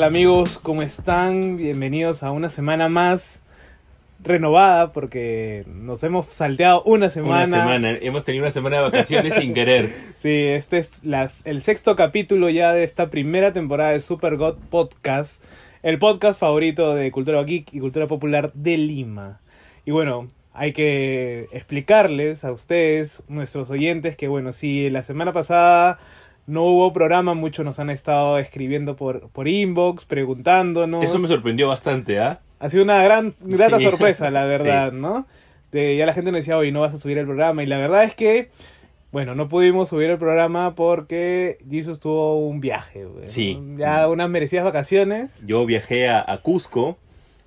¿Qué tal amigos? ¿Cómo están? Bienvenidos a una semana más renovada porque nos hemos salteado una semana. Una semana, hemos tenido una semana de vacaciones sin querer. Sí, este es las, el sexto capítulo ya de esta primera temporada de Super God Podcast, el podcast favorito de cultura geek y cultura popular de Lima. Y bueno, hay que explicarles a ustedes, nuestros oyentes, que bueno, si la semana pasada no hubo programa, muchos nos han estado escribiendo por, por inbox, preguntándonos. Eso me sorprendió bastante, ¿ah? Ha sido una gran, grata Sí. sorpresa, la verdad, Sí. ¿no? De, ya la gente nos decía, hoy no vas a subir el programa. Y la verdad es que, bueno, no pudimos subir el programa porque Jesus tuvo un viaje. güey. Sí. Ya unas merecidas vacaciones. Yo viajé a, a Cusco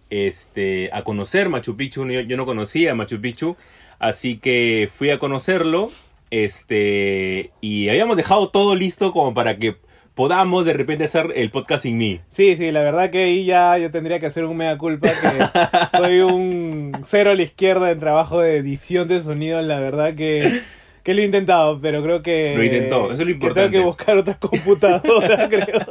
este, a conocer Machu Picchu. Yo, yo no conocía Machu Picchu, así que fui a conocerlo. Este, y habíamos dejado todo listo como para que podamos de repente hacer el podcast sin mí. Sí, sí, la verdad que ahí ya yo tendría que hacer un mea culpa que soy un cero a la izquierda en trabajo de edición de sonido. La verdad que, que lo he intentado, pero creo que... Lo intentó, eso es lo que importante. tengo que buscar otra computadora, creo.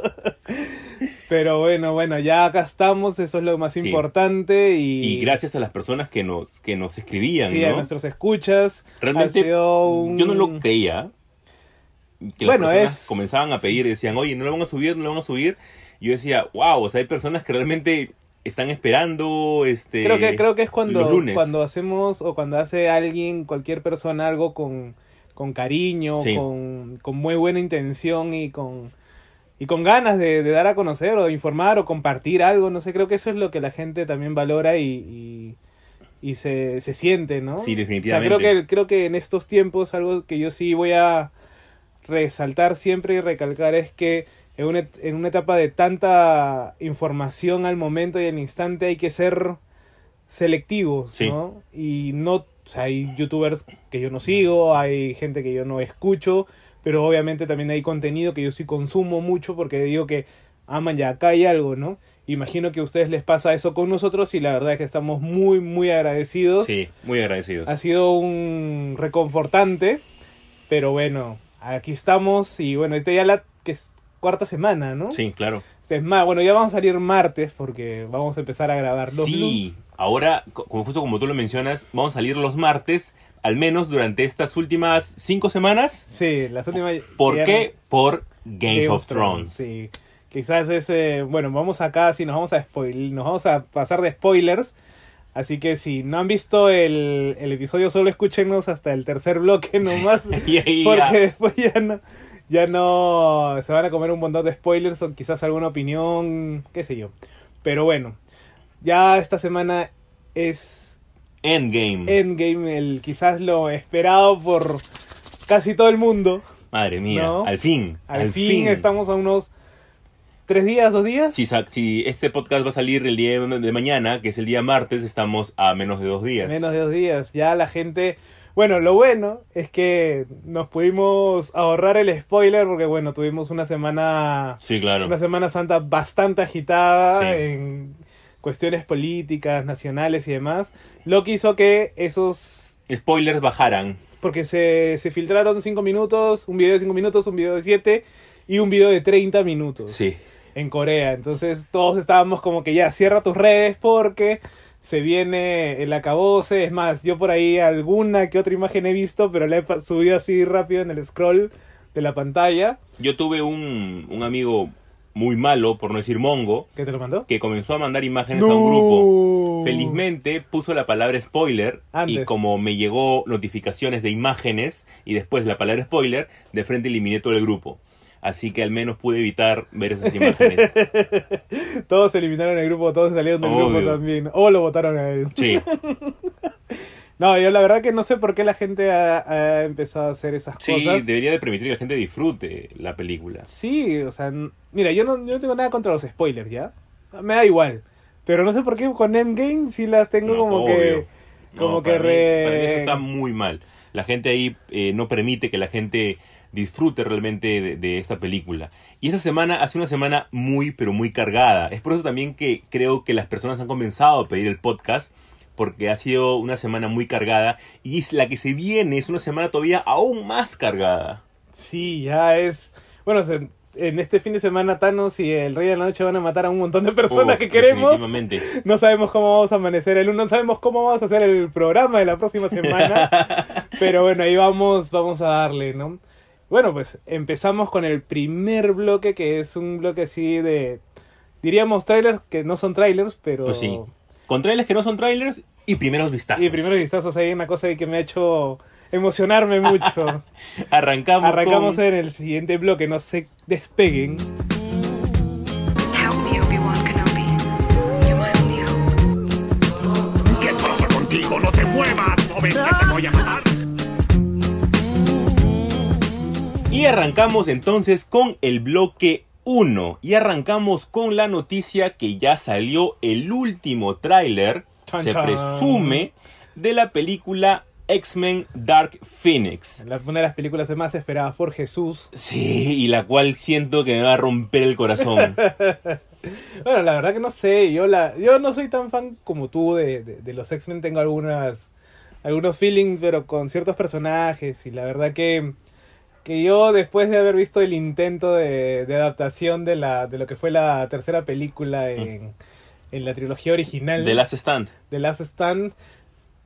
Pero bueno, bueno, ya acá estamos, eso es lo más Sí. importante y... Y gracias a las personas que nos, que nos escribían, Sí, a nuestros escuchas. Realmente un- yo no lo creía. Que Bueno, las personas es- comenzaban a pedir, decían, oye, no lo van a subir, no lo van a subir. Y yo decía, wow, o sea, hay personas que realmente están esperando este Creo que, creo que es cuando, cuando hacemos o cuando hace alguien, cualquier persona, algo con, con cariño, Sí. con, con muy buena intención y con, y con ganas de, de dar a conocer o de informar o compartir algo. No sé, creo que eso es lo que la gente también valora y, y, y se, se siente, ¿no? Sí, O sea, definitivamente. creo que, creo que en estos tiempos algo que yo sí voy a resaltar siempre y recalcar es que en una, en una etapa de tanta información al momento y al instante hay que ser selectivos, Sí. ¿no? Y no, o sea, hay youtubers que yo no sigo, hay gente que yo no escucho, pero obviamente también hay contenido que yo sí consumo mucho porque digo que aman ya acá hay algo, ¿no? Imagino que a ustedes les pasa eso con nosotros y la verdad es que estamos muy, muy agradecidos. Sí, muy agradecido. Ha sido un reconfortante, pero bueno, aquí estamos y bueno, esta ya la que es cuarta semana, ¿no? Sí, claro. Es más, bueno, ya vamos a salir martes porque vamos a empezar a grabar los Sí, ahora, co- como justo como tú lo mencionas, vamos a salir los martes, al menos durante estas últimas cinco semanas. Sí, las últimas. ¿Por qué? Por Games of Thrones. Sí. Quizás ese, bueno, vamos acá, si nos vamos a spoil, nos vamos a pasar de spoilers. Así que si no han visto el, el episodio, solo escúchenos hasta el tercer bloque nomás. Y ahí Porque después ya no, ya no se van a comer un montón de spoilers o quizás alguna opinión, qué sé yo. Pero bueno, ya esta semana es Endgame. Endgame, el quizás lo esperado por casi todo el mundo. Madre mía, ¿No? al fin. Al, fin, estamos a unos tres días, dos días. Si, si este podcast va a salir el día de mañana, que es el día martes, estamos a menos de dos días. Menos de dos días. Ya la gente. Bueno, lo bueno es que nos pudimos ahorrar el spoiler porque, bueno, tuvimos una semana. Sí, claro. Una Semana Santa bastante agitada Sí. en cuestiones políticas, nacionales y demás. Lo que hizo que esos. Spoilers bajaran. Porque se, se filtraron 5 minutos, un video de 5 minutos, un video de 7 y un video de 30 minutos Sí. en Corea. Entonces todos estábamos como que ya cierra tus redes porque se viene el acabose. Es más, yo por ahí alguna que otra imagen he visto, pero la he subido así rápido en el scroll de la pantalla. Yo tuve un, un amigo muy malo, por no decir mongo, ¿Qué te lo mandó? que comenzó a mandar imágenes a un grupo. Felizmente puso la palabra spoiler y Antes. como me llegó notificaciones de imágenes y después la palabra spoiler, de frente eliminé todo el grupo. Así que al menos pude evitar ver esas imágenes. Todos se eliminaron el grupo, todos salieron del grupo también. O lo votaron a él. Sí, No, yo la verdad que no sé por qué la gente ha, ha empezado a hacer esas sí, cosas. debería de permitir que la gente disfrute la película. Sí, o sea, mira, yo no, yo no tengo nada contra los spoilers, ¿ya? Me da igual. Pero no sé por qué con Endgame sí las tengo No, como obvio. que... Como No, que para mí- re... para mí eso está muy mal. La gente ahí eh, no permite que la gente disfrute realmente de, de esta película. Y esta semana ha sido una semana muy, pero muy cargada. Es por eso también que creo que las personas han comenzado a pedir el podcast, porque ha sido una semana muy cargada. Y es la que se viene es una semana todavía aún más cargada. Sí, ya es... Bueno, se- en este fin de semana Thanos y el Rey de la Noche van a matar a un montón de personas Oh, que queremos. No sabemos cómo vamos a amanecer el uno, no sabemos cómo vamos a hacer el programa de la próxima semana. pero bueno, ahí vamos, vamos a darle, ¿no? Bueno, pues empezamos con el primer bloque, que es un bloque así de. Diríamos trailers que no son trailers, pero. Pues sí. Con trailers que no son trailers y primeros vistazos. Y primeros vistazos hay una cosa ahí que me ha hecho emocionarme mucho. Arrancamos. Arrancamos con- en el siguiente bloque, no se despeguen. ¿Qué pasa contigo? ¡No te muevas! ¿No ves que te voy a matar? Y arrancamos entonces con el bloque 1. Y arrancamos con la noticia que ya salió el último tráiler, se chan. presume, de la película X-Men Dark Phoenix. La- Una de las películas más esperadas por Jesús. Sí, y la cual siento que me va a romper el corazón. Bueno, la verdad que no sé, yo la yo no soy tan fan como tú de, de- de los X-Men, tengo algunas algunos feelings, pero con ciertos personajes y la verdad que que yo después de haber visto el intento de, de adaptación de la de lo que fue la tercera película en, en la trilogía original The Last Stand. de Last Stand,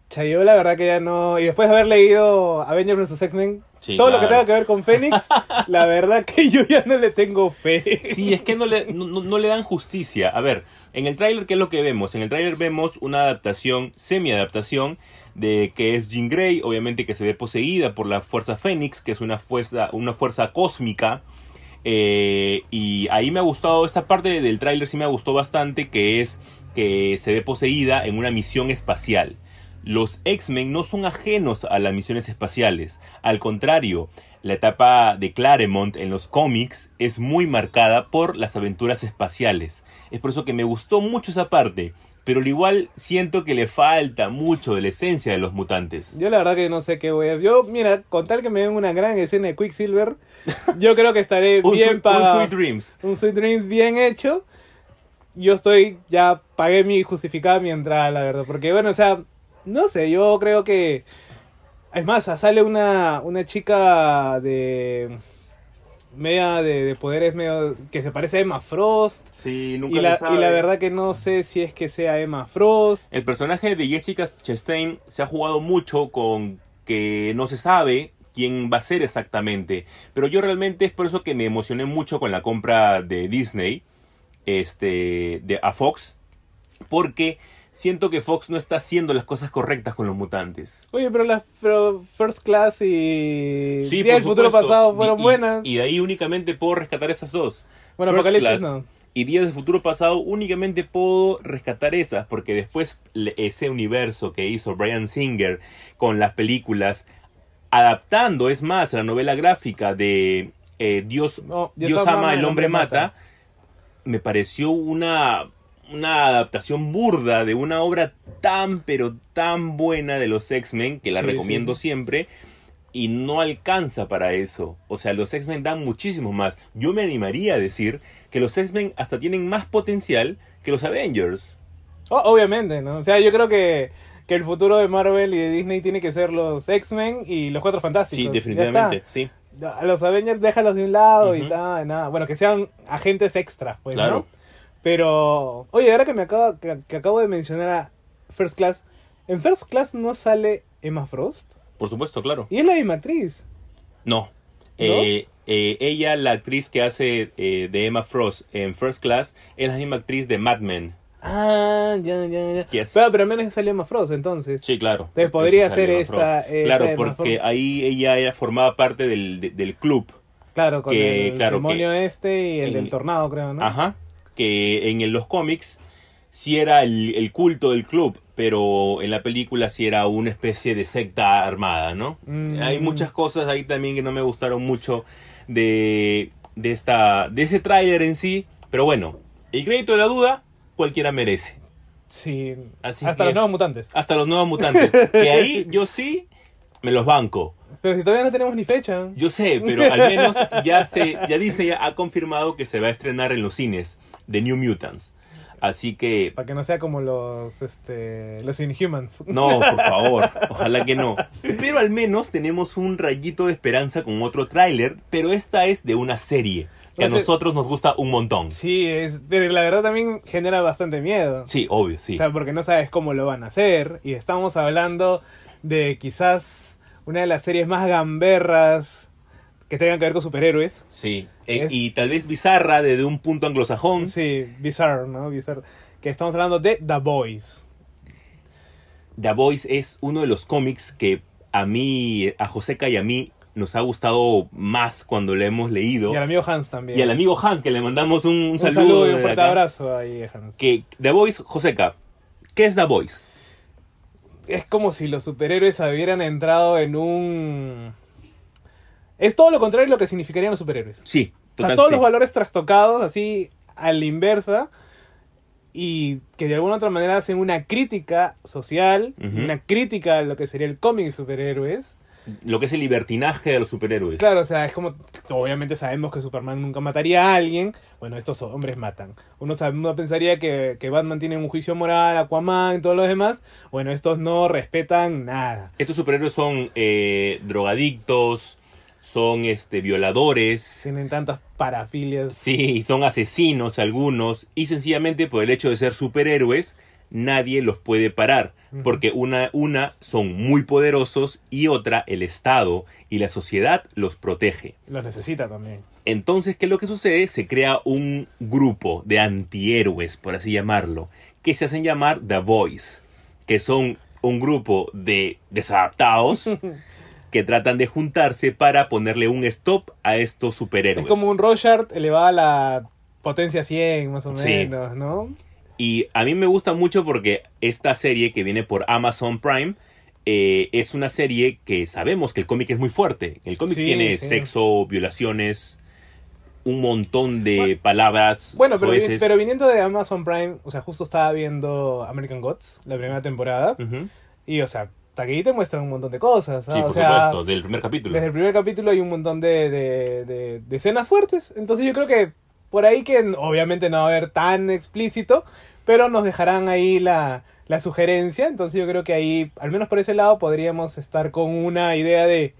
cha, yo la verdad que ya no y después de haber leído Avengers vs X-Men Sí, todo lo que tenga que ver con Fénix, la verdad que yo ya no le tengo fe. Sí, es que no le, no- no le dan justicia. A ver, en el tráiler, ¿qué es lo que vemos? En el tráiler vemos una adaptación, semi-adaptación, de que es Jean Grey, obviamente que se ve poseída por la Fuerza Fénix, que es una fuerza, una fuerza cósmica. Eh, y ahí me ha gustado, esta parte del tráiler sí me gustó bastante, que es que se ve poseída en una misión espacial. Los X-Men no son ajenos a las misiones espaciales. Al contrario, la etapa de Claremont en los cómics es muy marcada por las aventuras espaciales. Es por eso que me gustó mucho esa parte. Pero al igual siento que le falta mucho de la esencia de los mutantes. Yo la verdad que no sé qué voy a... Yo, mira, con tal que me den una gran escena de Quicksilver, yo creo que estaré Un, bien sweet, un. Sweet Dreams. Un Sweet Dreams bien hecho. Yo estoy... Ya pagué mi justificada mi entrada, la verdad. Porque, bueno, o sea... No sé, yo creo que... Es más, sale una, una chica de... Media de, de poderes medio... Que se parece a Emma Frost. Sí, Y nunca la, le sabe. y la verdad que no sé si es que sea Emma Frost. El personaje de Jessica Chastain se ha jugado mucho con que no se sabe quién va a ser exactamente. Pero yo realmente es por eso que me emocioné mucho con la compra de Disney este, de, a Fox. Porque siento que Fox no está haciendo las cosas correctas con los mutantes. Oye, pero las pero First Class y Sí, Día del Futuro. Pasado fueron y- buenas. Y de ahí únicamente puedo rescatar esas dos. bueno, First Apocalipsis Class no. Y Días del Futuro Pasado únicamente puedo rescatar esas, porque después ese universo que hizo Brian Singer con las películas, adaptando, es más, la novela gráfica de eh, Dios, No, Dios, ama, el hombre mata, me pareció una, una adaptación burda de una obra tan, pero tan buena de los X-Men, que la Sí, recomiendo sí, siempre, y no alcanza para eso. O sea, los X-Men dan muchísimo más. Yo me animaría a decir que los X-Men hasta tienen más potencial que los Avengers. Oh, obviamente, ¿no? O sea, yo creo que, que el futuro de Marvel y de Disney tiene que ser los X-Men y los Cuatro Fantásticos. Sí, definitivamente, sí. Los Avengers déjalos de un lado y tal, nada. Bueno, que sean agentes extras, pues, Claro. ¿no? Pero, oye, ahora que me acabo, que, que acabo de mencionar a First Class, en First Class no sale Emma Frost. Por supuesto, claro. Y es la misma actriz. No. Eh, eh, ella, la actriz que hace eh, de Emma Frost en First Class, es la misma actriz de Mad Men. Ah, ya, ya, ya. Yes. Pero, pero al menos salió Emma Frost, entonces. Sí, claro. Entonces, podría ser esta, claro, esta porque ahí ella era, formaba parte del, de- del club. Claro, con que, el claro, demonio que este y el en- del tornado, creo, ¿no? Ajá. Que en los cómics sí era el, el culto del club, pero en la película sí era una especie de secta armada, ¿no? Mm. Hay muchas cosas ahí también que no me gustaron mucho de, de, esta, de ese tráiler en sí, pero bueno, el crédito de la duda cualquiera merece. Sí. Así Hasta que- los nuevos mutantes. Hasta los nuevos mutantes, que ahí yo sí me los banco. Pero si todavía no tenemos ni fecha. Yo sé, pero al menos ya se, ya Disney ha confirmado que se va a estrenar en los cines de New Mutants. Así que Para que no sea como los, este, los Inhumans. No, por favor, ojalá que no. Pero al menos tenemos un rayito de esperanza con otro tráiler, pero esta es de una serie que a Entonces- nosotros nos gusta un montón. Sí, es, pero la verdad también genera bastante miedo. Sí, obvio, sí. O sea, porque no sabes cómo lo van a hacer. Y estamos hablando de quizás una de las series más gamberras que tengan que ver con superhéroes. Sí. Eh, Es- Y tal vez bizarra desde un punto anglosajón. Sí, Bizarre, ¿no? Bizarre. Que estamos hablando de The Boys. The Voice es uno de los cómics que a mí, a Joseca y a mí nos ha gustado más cuando lo hemos leído. Y al amigo Hans también. Y al amigo Hans, que le mandamos un, un Un saludo. saludo y un fuerte acá. abrazo ahí, Hans. Que The Voice, Joseca, ¿qué es The Voice? Es como si los superhéroes hubieran entrado en un... Es todo lo contrario de lo que significarían los superhéroes. Sí, O sea, todos sí. los valores trastocados, así a la inversa, y que de alguna u otra manera hacen una crítica social, una crítica a lo que sería el cómic de superhéroes. Lo que es el libertinaje de los superhéroes. Claro, o sea, es como, obviamente sabemos que Superman nunca mataría a alguien, bueno, estos hombres matan. Uno, sabe- uno pensaría que, que Batman tiene un juicio moral, Aquaman todos los demás, bueno, estos no respetan nada. Estos superhéroes son eh, drogadictos, son este violadores, Tienen tantas parafilias. sí, son asesinos algunos, y sencillamente por el hecho de ser superhéroes, nadie los puede parar. Porque una, una son muy poderosos y otra el Estado y la sociedad los protege. Los necesita también. Entonces, ¿qué es lo que sucede? Se crea un grupo de antihéroes, por así llamarlo, que se hacen llamar The Boys, que son un grupo de desadaptados que tratan de juntarse para ponerle un stop a estos superhéroes. Es como un Rorschach elevado a la potencia 100, más o Sí. menos, ¿no? Y a mí me gusta mucho porque esta serie que viene por Amazon Prime eh, es una serie que sabemos que el cómic es muy fuerte. El cómic Sí, tiene sí. sexo, violaciones, un montón de Bueno- palabras. Bueno, pero, vi- pero viniendo de Amazon Prime, o sea, justo estaba viendo American Gods, la primera temporada, Ujú. y, o sea, ahí te muestran un montón de cosas. ¿ah? Sí, o por sea, supuesto, del primer capítulo. desde el primer capítulo hay un montón de, de, de- de escenas fuertes. Entonces yo creo que por ahí que obviamente no va a haber tan explícito, pero nos dejarán ahí la, la sugerencia. Entonces yo creo que ahí, al menos por ese lado, podríamos estar con una idea de,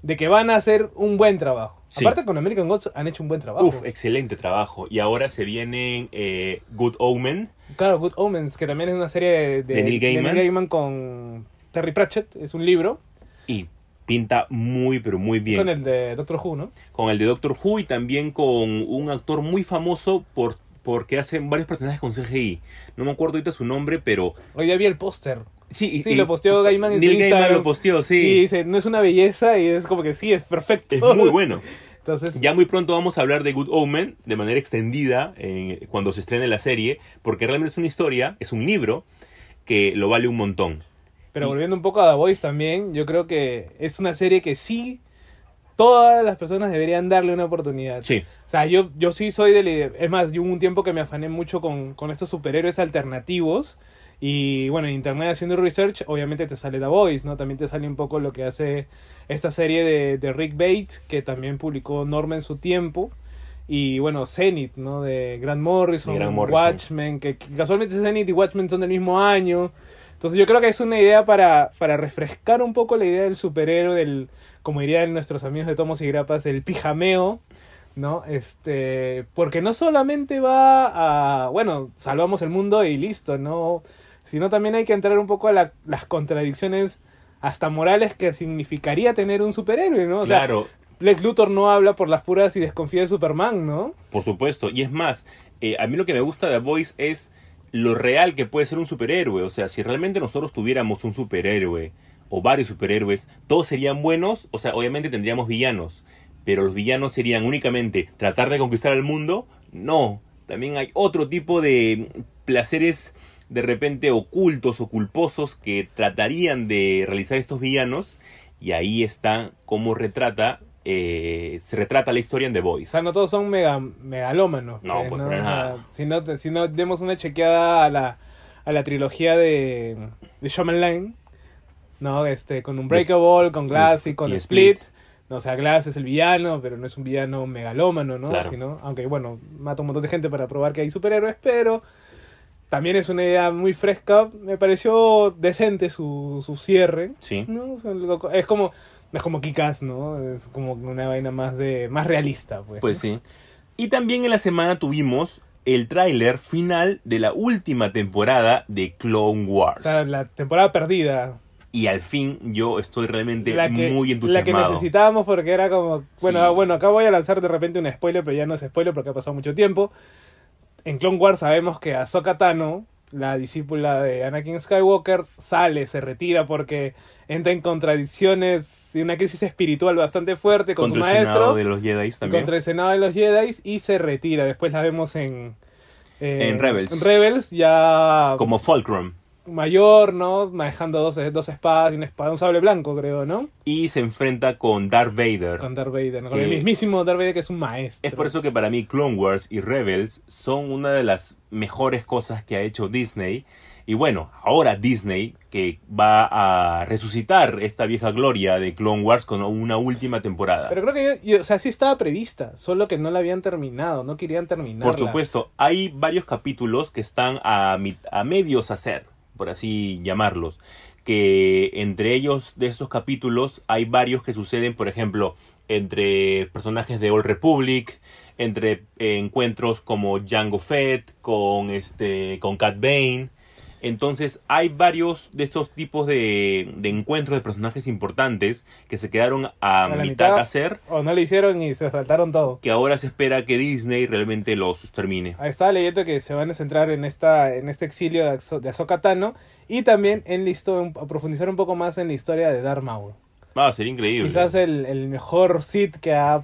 de que van a hacer un buen trabajo. Sí. Aparte con American Gods han hecho un buen trabajo. Uf, excelente trabajo. Y ahora se vienen eh, Good Omen. Claro, Good Omens, que también es una serie de, De Neil Gaiman. con Terry Pratchett, es un libro, Y pinta muy, pero muy bien. con el de Doctor Who, ¿no? Con el de Doctor Who y también con un actor muy famoso por porque hace varios personajes con CGI. No me acuerdo ahorita su nombre, pero... Hoy día vi el póster. Sí, y- Sí, y- lo posteó Gaiman en su Neil Gaiman Instagram. lo posteó, Y sí. dice, no es una belleza y es como que sí, es perfecto. Es muy bueno. Entonces, Ya muy pronto vamos a hablar de Good Omen de manera extendida eh, cuando se estrene la serie, porque realmente es una historia, es un libro que lo vale un montón. pero y- volviendo un poco a The Voice también, yo creo que es una serie que sí todas las personas deberían darle una oportunidad. Sí, O sea, yo, yo sí soy del... Es más, yo hubo un tiempo que me afané mucho con, con estos superhéroes alternativos. Y bueno, en internet haciendo research, obviamente te sale The Voice, ¿no? También te sale un poco lo que hace esta serie de, de Rick Bates, que también publicó Norma en su tiempo. Y bueno, Zenith, ¿no? De Grant Morrison, De Grant Morrison. Watchmen, que, que casualmente Zenith y Watchmen son del mismo año. Entonces yo creo que es una idea para, para refrescar un poco la idea del superhéroe, del, como dirían nuestros amigos de Tomos y Grapas, del pijameo, ¿no? Este, porque no solamente va a, bueno, salvamos el mundo y listo, ¿no? Sino también hay que entrar un poco a la- las contradicciones hasta morales que significaría tener un superhéroe, ¿no? O sea, claro, Lex Luthor no habla por las puras y desconfía de Superman, ¿no? por supuesto. Y es más, eh, a mí lo que me gusta de The Voice es lo real que puede ser un superhéroe. O sea, si realmente nosotros tuviéramos un superhéroe o varios superhéroes, todos serían buenos. O sea, obviamente tendríamos villanos. Pero los villanos serían únicamente tratar de conquistar el mundo. No, también hay otro tipo de placeres de repente ocultos o culposos que tratarían de realizar estos villanos. Y ahí está cómo retrata, eh, se retrata la historia en The O Voice. sea, no todos son mega, megalómanos. No, pues, para O sea, nada. si, no, si no demos una chequeada a la, a la trilogía de, de Shyamalan, ¿no? Este, con Unbreakable, con Glass y con y Split. Split. No, o sea, Glass es el villano, pero no es un villano megalómano, ¿no? Claro. Sino- aunque, bueno, mata un montón de gente para probar que hay superhéroes, pero también es una idea muy fresca. Me pareció decente su, su cierre. Sí. ¿no? O Es como, no es como Kikas, ¿no? Es como una vaina más de más realista, pues. Pues sí. Y también en la semana tuvimos el tráiler final de la última temporada de Clone O Wars. sea, la temporada perdida. y al fin yo estoy realmente La que, muy la que entusiasmado. necesitábamos porque era como... Bueno, Sí. bueno, acá voy a lanzar de repente un spoiler, pero ya no es spoiler porque ha pasado mucho tiempo. En Clone Wars sabemos que Ahsoka Tano, la discípula de Anakin Skywalker, sale, se retira porque entra en contradicciones y una crisis espiritual bastante fuerte con contra su el maestro. Senado de los Jedi también. contra el Senado de los Jedi y se retira. Después la vemos en... eh, En Rebels. en Rebels ya Como Fulcrum. Mayor, ¿no? Manejando dos, dos espadas y una espada, un sable blanco, creo, ¿no? Y se enfrenta con Darth Vader. Con Darth Vader, ¿no? con el mismísimo Darth Vader que es un maestro. Es por eso que para mí Clone Wars y Rebels son una de las mejores cosas que ha hecho Disney. Y bueno, ahora Disney, que va a resucitar esta vieja gloria de Clone Wars con una última temporada. Pero creo que, yo- yo- o sea, sí estaba prevista, solo que no la habían terminado, no querían terminar. Por supuesto, hay varios capítulos que están a, a medios hacer, por así llamarlos. Que entre ellos de esos capítulos hay varios que suceden, por ejemplo, entre personajes de Old Republic, entre encuentros como Django Fett, con este, con Cat Bane. Entonces hay varios de estos tipos de, de encuentros de personajes importantes que se quedaron a, mitad mitad. de hacer, O no lo hicieron y se saltaron todo. que ahora se espera que Disney realmente los termine. Estaba leyendo que se van a centrar en esta en este exilio de, Ahso- de Ahsoka Tano y también en la histo- a profundizar un poco más en la historia de Darth Maul. Ah, sería increíble. Quizás el, el mejor Sith que ha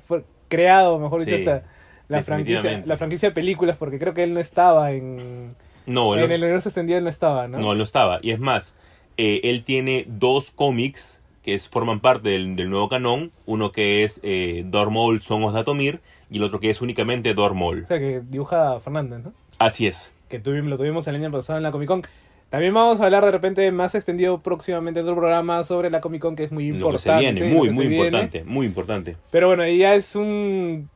creado, mejor dicho, Sí, esta- la franquicia, la franquicia de películas, porque creo que él no estaba en, No, en no, el universo extendido, él no estaba, ¿no? no, él no estaba. Y es más, eh, él tiene dos cómics que es- forman parte del, del nuevo canon. Uno que es eh, Maul Son Datomir y el otro que es únicamente Maul. O sea, que dibuja a Fernández, ¿no? Así es. Que tuvimos, lo tuvimos el año pasado en la Comic Con. También vamos a hablar de repente más extendido próximamente en otro programa sobre la Comic Con, que es muy Lo que importante. se viene, muy, muy viene. importante, muy importante. Pero bueno, ya es un,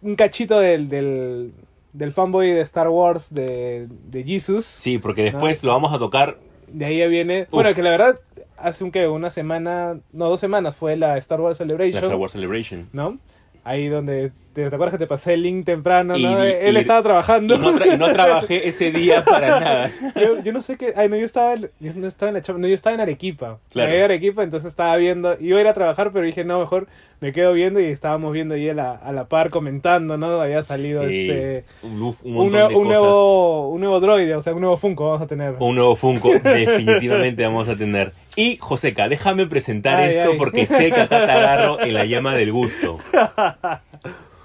un cachito del, del, del fanboy de Star Wars de, de Jesus. Sí, porque después lo vamos a tocar. De ahí ya viene. Bueno, que la verdad, hace un que una semana, no, dos semanas fue la Star Wars La Celebration. Star Wars Celebration. ¿No? Ahí donde. ¿Te, te acuerdas que te pasé el link temprano? Y- ¿no? y- Él estaba trabajando. Y no, tra- y no trabajé ese día para nada. yo, yo no sé qué. Ay, no, yo estaba, yo no estaba en la no, yo estaba en Arequipa. Claro. Me iba a Arequipa, entonces estaba viendo. Iba a ir a trabajar, pero dije, no, mejor me quedo viendo y estábamos viendo ahí a la, a la par comentando, ¿no? Había salido Sí, este. un Un, nuevo, de un, nuevo, un nuevo droide, o sea, un nuevo Funko vamos a tener. Un nuevo Funko, definitivamente vamos a tener. Y Joseca, déjame presentar Ay, esto ay. porque sé que acá te agarro en la llama del gusto.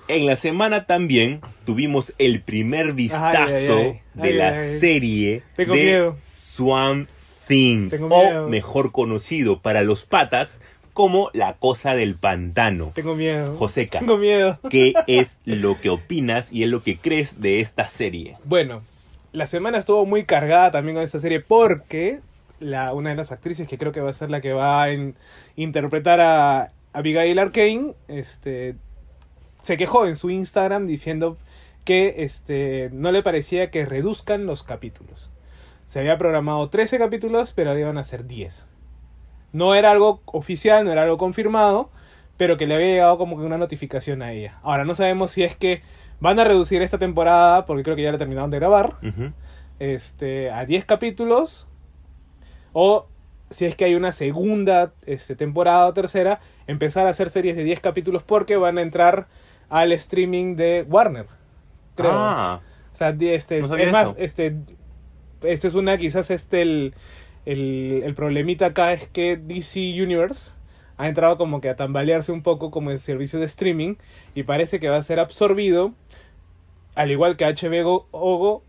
En la semana también tuvimos el primer vistazo Ay, ay, ay. de la serie Tengo de miedo. Swamp Thing, Tengo o miedo. mejor conocido para los patas como La Cosa del Pantano. Tengo miedo. Joseca. Tengo miedo. ¿Qué es lo que opinas y es lo que crees de esta serie? Bueno, la semana estuvo muy cargada también con esta serie porque la, una de las actrices que creo que va a ser la que va a interpretar a Abigail Arkane, este, se quejó en su Instagram diciendo que este, no le parecía que reduzcan los capítulos. Se había programado 13 capítulos, pero ahora iban a ser 10. No era algo oficial, no era algo confirmado, pero que le había llegado como que una notificación a ella. Ahora no sabemos si es que van a reducir esta temporada, porque creo que ya la terminaron de grabar, este, a 10 capítulos, o si es que hay una segunda este, temporada o tercera, empezar a hacer series de 10 capítulos porque van a entrar al streaming de Warner. Creo. Ah, O sea, este, No es más, eso. este, esto es una, quizás este, el, el, el problemita acá es que DC Universe ha entrado como que a tambalearse un poco como el servicio de streaming y parece que va a ser absorbido, al igual que HBO Go,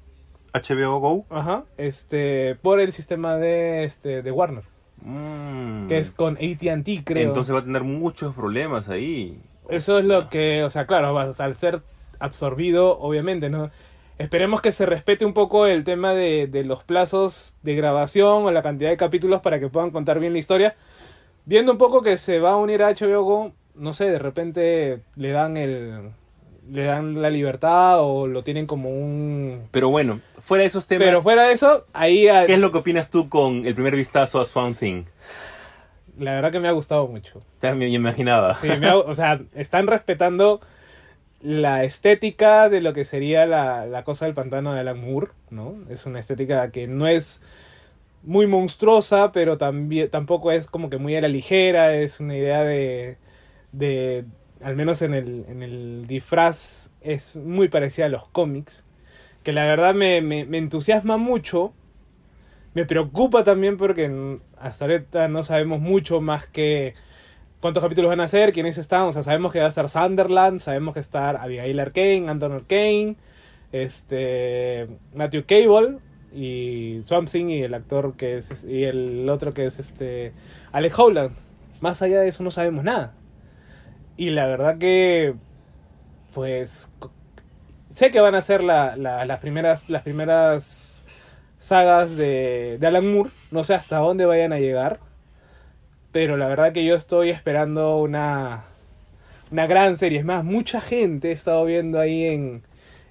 HBO Go. ajá, este, por el sistema de, este, de Warner, Mm. que es con AT&T, creo. Entonces va a tener muchos problemas ahí. Eso es lo que, o sea, claro, va- o sea, al ser absorbido, obviamente, ¿no? Esperemos que se respete un poco el tema de, de los plazos de grabación o la cantidad de capítulos para que puedan contar bien la historia. Viendo un poco que se va a unir a HBO Go, no sé, de repente le dan el le dan la libertad o lo tienen como un... Pero bueno, fuera de esos temas, Pero fuera de eso, ahí ah, ¿qué es lo que opinas tú con el primer vistazo a Swamp Thing? La verdad que me ha gustado mucho. Ya me me imaginaba. Sí, me ha- o sea, están respetando la estética de lo que sería la, la cosa del pantano de Alan Moore, ¿no? Es una estética que no es muy monstruosa, pero también tampoco es como que muy a la ligera, es una idea de, de al menos en el, en el disfraz, es muy parecida a los cómics, que la verdad me, me, me entusiasma mucho, me preocupa también porque hasta ahorita no sabemos mucho más que cuántos capítulos van a ser, quiénes están. O sea, sabemos que va a estar Sunderland, sabemos que va a estar Abigail Arcane, Anton Arcane, este, Matthew Cable y Swamp Thing y el actor que es y el otro que es este Alec Howland. Más allá de eso no sabemos nada. Y la verdad que pues sé que van a ser la- las primeras las primeras sagas de, de Alan Moore. No sé hasta dónde vayan a llegar. Pero la verdad que yo estoy esperando una, una gran serie. Es más, mucha gente he estado viendo ahí en,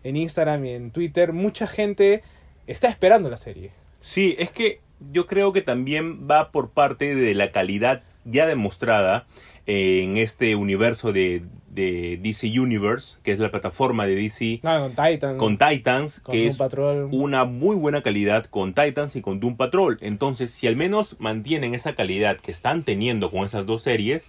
en Instagram y en Twitter. Mucha gente está esperando la serie. Sí, es que yo creo que también va por parte de la calidad ya demostrada eh, en este universo de, de DC Universe, que es la plataforma de DC No, con Titan. con Titans, con que Doom es Patrol. una muy buena calidad con Titans y con Doom Patrol. Entonces, si al menos mantienen esa calidad que están teniendo con esas dos series,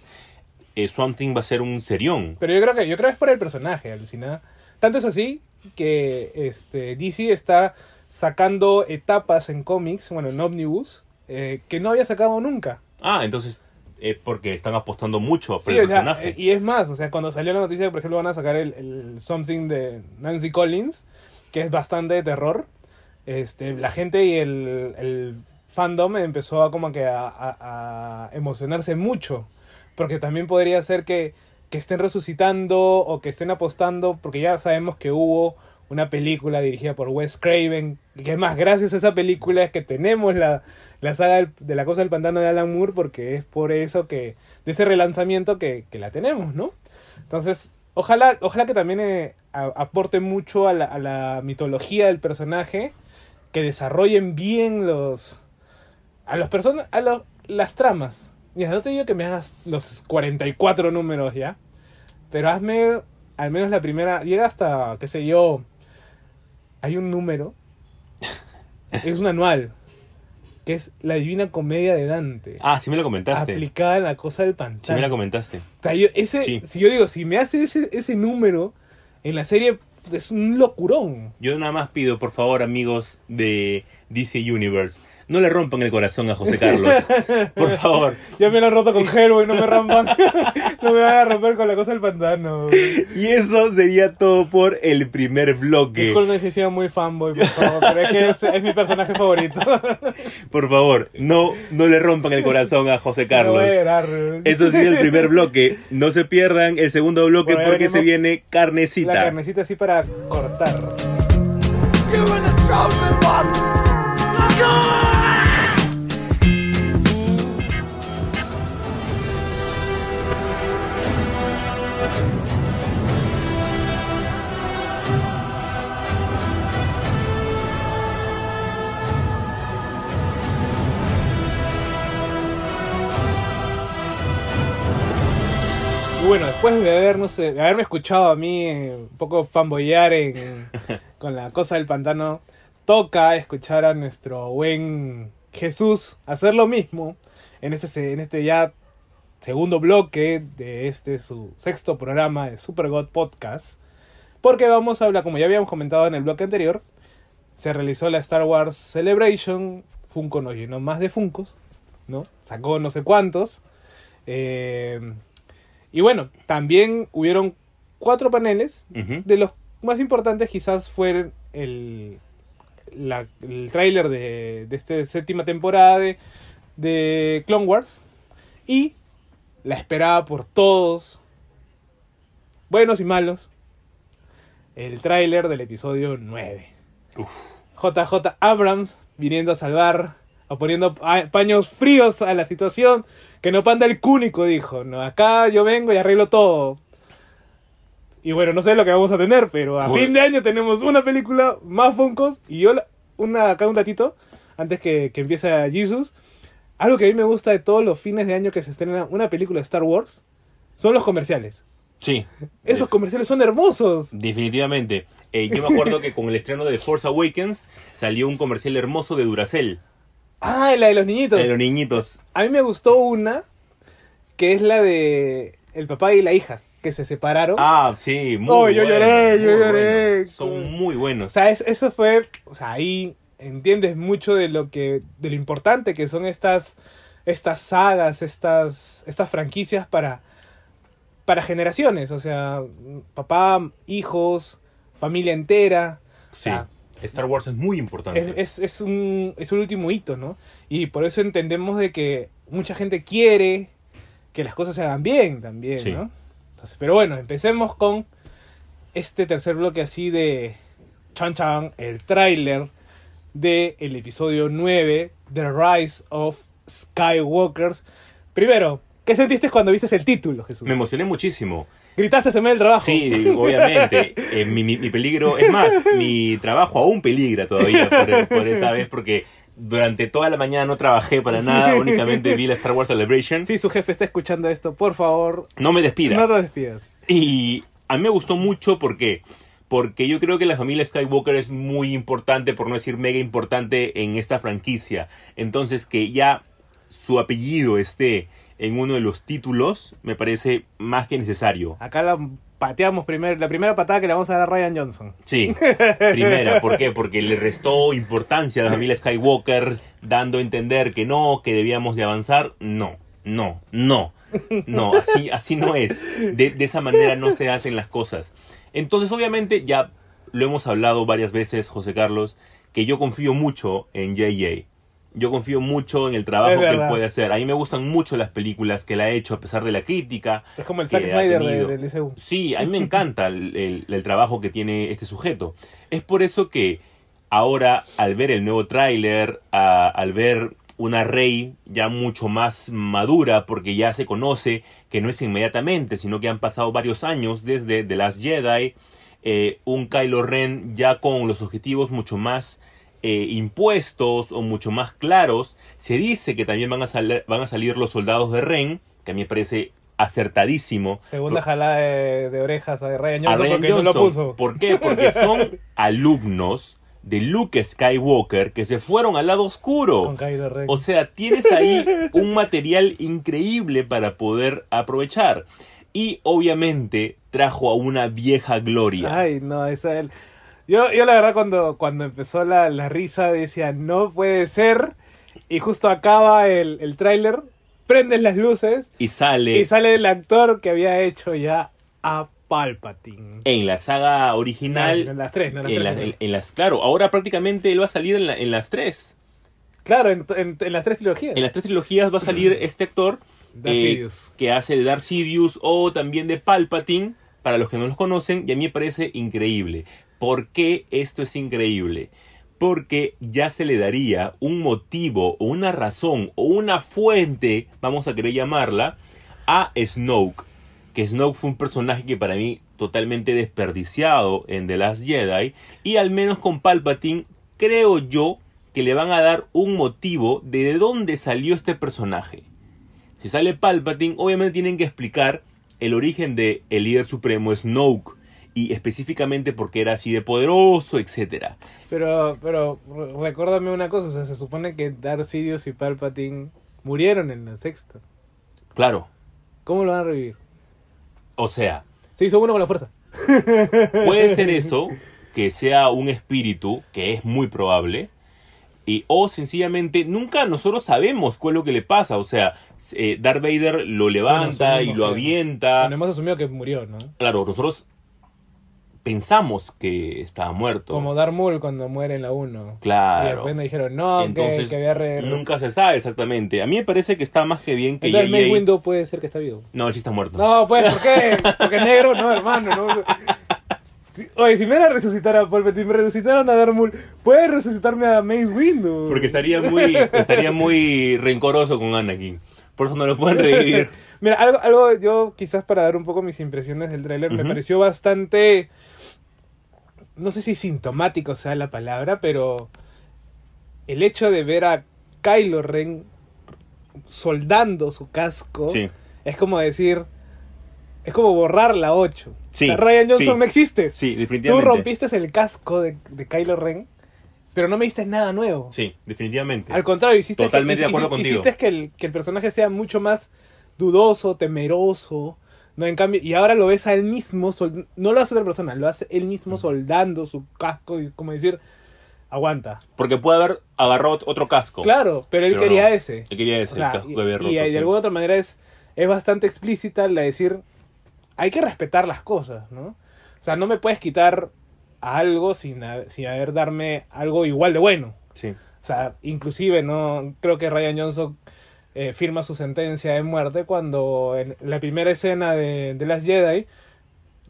eh, Swamp Thing va a ser un serión. Pero yo creo que yo creo que es por el personaje, alucinada. Tanto es así que este DC está sacando etapas en cómics, bueno, en Omnibus, eh, que no había sacado nunca. Ah, entonces, eh, porque están apostando mucho por Sí, el o sea, personaje. eh, y es más, o sea, cuando salió la noticia, por ejemplo, van a sacar el, el Something de Nancy Collins, que es bastante de terror, este, la gente y el, el fandom empezó a como que a, a- a emocionarse mucho, porque también podría ser que, que estén resucitando o que estén apostando, porque ya sabemos que hubo una película dirigida por Wes Craven, que es más, gracias a esa película es que tenemos la, la saga de la cosa del pantano de Alan Moore, porque es por eso que, de ese relanzamiento que, que la tenemos, ¿no? Entonces, ojalá, ojalá que también eh, aporte mucho a la, a la mitología del personaje, que desarrollen bien los, a los person a los- las tramas. Mira, no te digo que me hagas los 44 números ya, pero hazme al menos la primera, llega hasta, qué sé yo, hay un número, es un anual, que es la Divina Comedia de Dante, Ah, sí me lo comentaste. aplicada en la cosa del pantano. Sí me la comentaste. O sea, yo- ese, Sí. Si yo digo, si me hace ese, ese número en la serie, pues, es un locurón. Yo nada más pido, por favor, amigos de DC Universe, no le rompan el corazón a José Carlos. Por favor. Ya me lo he roto con Hellboy, no me rompan. no me van a romper con la cosa del pantano. Y eso sería todo por el primer bloque. Disculpen si he sido muy fanboy, por favor, pero es que es, es mi personaje favorito. Por favor, no, no le rompan el corazón a José Carlos. Eso ha sido el primer bloque. No se pierdan el segundo bloque porque se viene carnecita. La carnecita así para cortar. You bueno, después de habernos, de haberme escuchado a mí un poco fanboyar en, con la cosa del pantano, toca escuchar a nuestro buen Jesús hacer lo mismo en este, en este ya segundo bloque de este su sexto programa de Super God Podcast. Porque vamos a hablar, como ya habíamos comentado en el bloque anterior, se realizó la Star Wars Celebration. Funko nos llenó más de Funcos, ¿no? Sacó no sé cuántos. Eh, y bueno, también hubieron cuatro paneles. De los más importantes quizás fue el, la- el tráiler de, de esta séptima temporada de, de Clone Wars. Y la esperada por todos, buenos y malos, el tráiler del episodio 9. JJ Abrams viniendo a salvar, o poniendo pa- paños fríos a la situación, que no panda el cúnico, dijo. No, acá yo vengo y arreglo todo. Y bueno, no sé lo que vamos a tener, pero a Por- fin de año tenemos una película, más Funkos, y yo, la- una, acá un datito, antes que, que empiece Jesus. Algo que a mí me gusta de todos los fines de año que se estrena una película de Star Wars, son los comerciales. Sí. Esos comerciales son hermosos. Definitivamente. Eh, yo me acuerdo que con el estreno de Force Awakens salió un comercial hermoso de Duracell. Ah, la de los niñitos. De los niñitos. A mí me gustó una, que es la de el papá y la hija, que se separaron. Ah, sí, muy Oh, yo lloré, yo lloré. Son muy O buenos. sea, es- eso fue, o sea, ahí entiendes mucho de lo que, de lo importante que son estas, estas sagas, estas, estas franquicias para, para generaciones, o sea, papá, hijos, familia entera. o Sí. sea, Star Wars es muy importante. es, es, es un, es un último hito, ¿no? Y por eso entendemos de que mucha gente quiere que las cosas se hagan bien también, Sí. ¿no? Entonces, pero bueno, empecemos con este tercer bloque así de Chan Chan, el tráiler de el episodio 9, The Rise of Skywalkers. Primero, ¿qué sentiste cuando viste el título, Jesús? Me emocioné muchísimo. ¿Gritaste se me el trabajo? Sí, obviamente. Eh, mi, mi- mi peligro, es más, mi trabajo aún peligra todavía por, por esa vez porque durante toda la mañana no trabajé para nada, únicamente vi la Star Wars Celebration. Si su jefe está escuchando esto, por favor, No me despidas. no te despidas. Y a mí me gustó mucho porque porque yo creo que la familia Skywalker es muy importante, por no decir mega importante en esta franquicia. Entonces que ya su apellido esté en uno de los títulos me parece más que necesario. Acá la pateamos primero, la primera patada que le vamos a dar a Ryan Johnson. Sí, primera, ¿por qué? Porque le restó importancia a la familia Skywalker, dando a entender que no, que debíamos de avanzar. No, no, no, no, así, así no es. De, de esa manera no se hacen las cosas. Entonces, obviamente, ya lo hemos hablado varias veces, José Carlos, que yo confío mucho en JJ. Yo confío mucho en el trabajo que él puede hacer. A mí me gustan mucho las películas que él ha hecho, a pesar de la crítica. Es como el Zack Snyder de- del DCU. Sí, a mí me encanta el, el- el trabajo que tiene este sujeto. Es por eso que ahora, al ver el nuevo tráiler, al ver una Rey ya mucho más madura, porque ya se conoce que no es inmediatamente, sino que han pasado varios años desde The Last Jedi, eh, un Kylo Ren ya con los objetivos mucho más eh, impuestos o mucho más claros. Se dice que también van a, van a salir los soldados de Ren, que a mí me parece acertadísimo. Segunda jalada de, de orejas a Ryan a Johnson Ryan porque no lo Johnson. puso. ¿Por qué? Porque son alumnos de Luke Skywalker que se fueron al lado oscuro. Con Kylo Ren. O sea, tienes ahí un material increíble para poder aprovechar. Y obviamente trajo a una vieja gloria. Ay, no, esa el... Yo, yo la verdad cuando, cuando empezó la, la risa decía, no puede ser. Y justo acaba el, el tráiler, prenden las luces Y sale y sale el actor que había hecho ya a Palpatine. en la saga original. No, en las tres, no en las en, tres. las- en- en las, claro, ahora prácticamente él va a salir en, la- en las tres. Claro, en, las tres trilogías. En las tres trilogías va a salir este actor eh, que hace de Darth Sidious o también de Palpatine, para los que no los conocen, y a mí me parece increíble. ¿Por qué esto es increíble? Porque ya se le daría un motivo o una razón o una fuente, vamos a querer llamarla, a Snoke. Que Snoke fue un personaje que para mí totalmente desperdiciado en The Last Jedi. Y al menos con Palpatine, creo yo que le van a dar un motivo de dónde salió este personaje. Si sale Palpatine, obviamente tienen que explicar el origen de el líder supremo Snoke y específicamente por qué era así de poderoso, etcétera. Pero, pero re- recuérdame una cosa, o sea, se supone que Darth Sidious y Palpatine murieron en la sexta. Claro, ¿Cómo lo van a revivir? o sea, Se hizo uno con la fuerza. puede ser eso, que sea un espíritu, que es muy probable, y, o sencillamente nunca nosotros sabemos cuál es lo que le pasa, o sea, eh, Darth Vader lo levanta Bueno, y lo avienta. Bueno, hemos asumido que murió, ¿no? Claro, nosotros pensamos que estaba muerto. Como Darth Maul cuando muere en la 1. Claro. Y después nos dijeron, no, que- Entonces, que, había re... nunca se sabe exactamente. A mí me parece que está más que bien que Entonces. Window puede ser que está vivo. No, él sí está muerto. No, pues, ¿por qué? Porque es negro, no, hermano, no. Si- oye, si me van a resucitar a Palpatine, me resucitaron a Darth Maul, ¿puede resucitarme a Mace Window? Porque estaría muy, estaría muy rencoroso con Anakin. Por eso no lo pueden revivir. Mira, algo, algo yo quizás para dar un poco mis impresiones del tráiler, me pareció bastante, no sé si sintomático sea la palabra, pero el hecho de ver a Kylo Ren soldando su casco Sí. es como decir, es como borrar la 8. Sí, O sea, Ryan Johnson sí. no existe. Sí, Tú rompiste el casco de, de Kylo Ren, pero no me diste nada nuevo. Sí, definitivamente. Al contrario, hiciste, Totalmente que, de acuerdo hici- contigo. hiciste que el, que el personaje sea mucho más dudoso, temeroso. No, en cambio, y ahora lo ves a él mismo, sol- no lo hace otra persona, lo hace él mismo soldando su casco y como decir, aguanta. Porque puede haber agarrado otro casco. Claro, pero él Pero quería no. ese. Él quería ese, O sea, el casco y, que había roto. y de sí. alguna otra manera es, es bastante explícita la decir, hay que respetar las cosas, ¿no? O sea, no me puedes quitar algo sin, sin haber darme algo igual de bueno. Sí. O sea, inclusive no creo que Ryan Johnson eh, firma su sentencia de muerte cuando en la primera escena de, de Last Jedi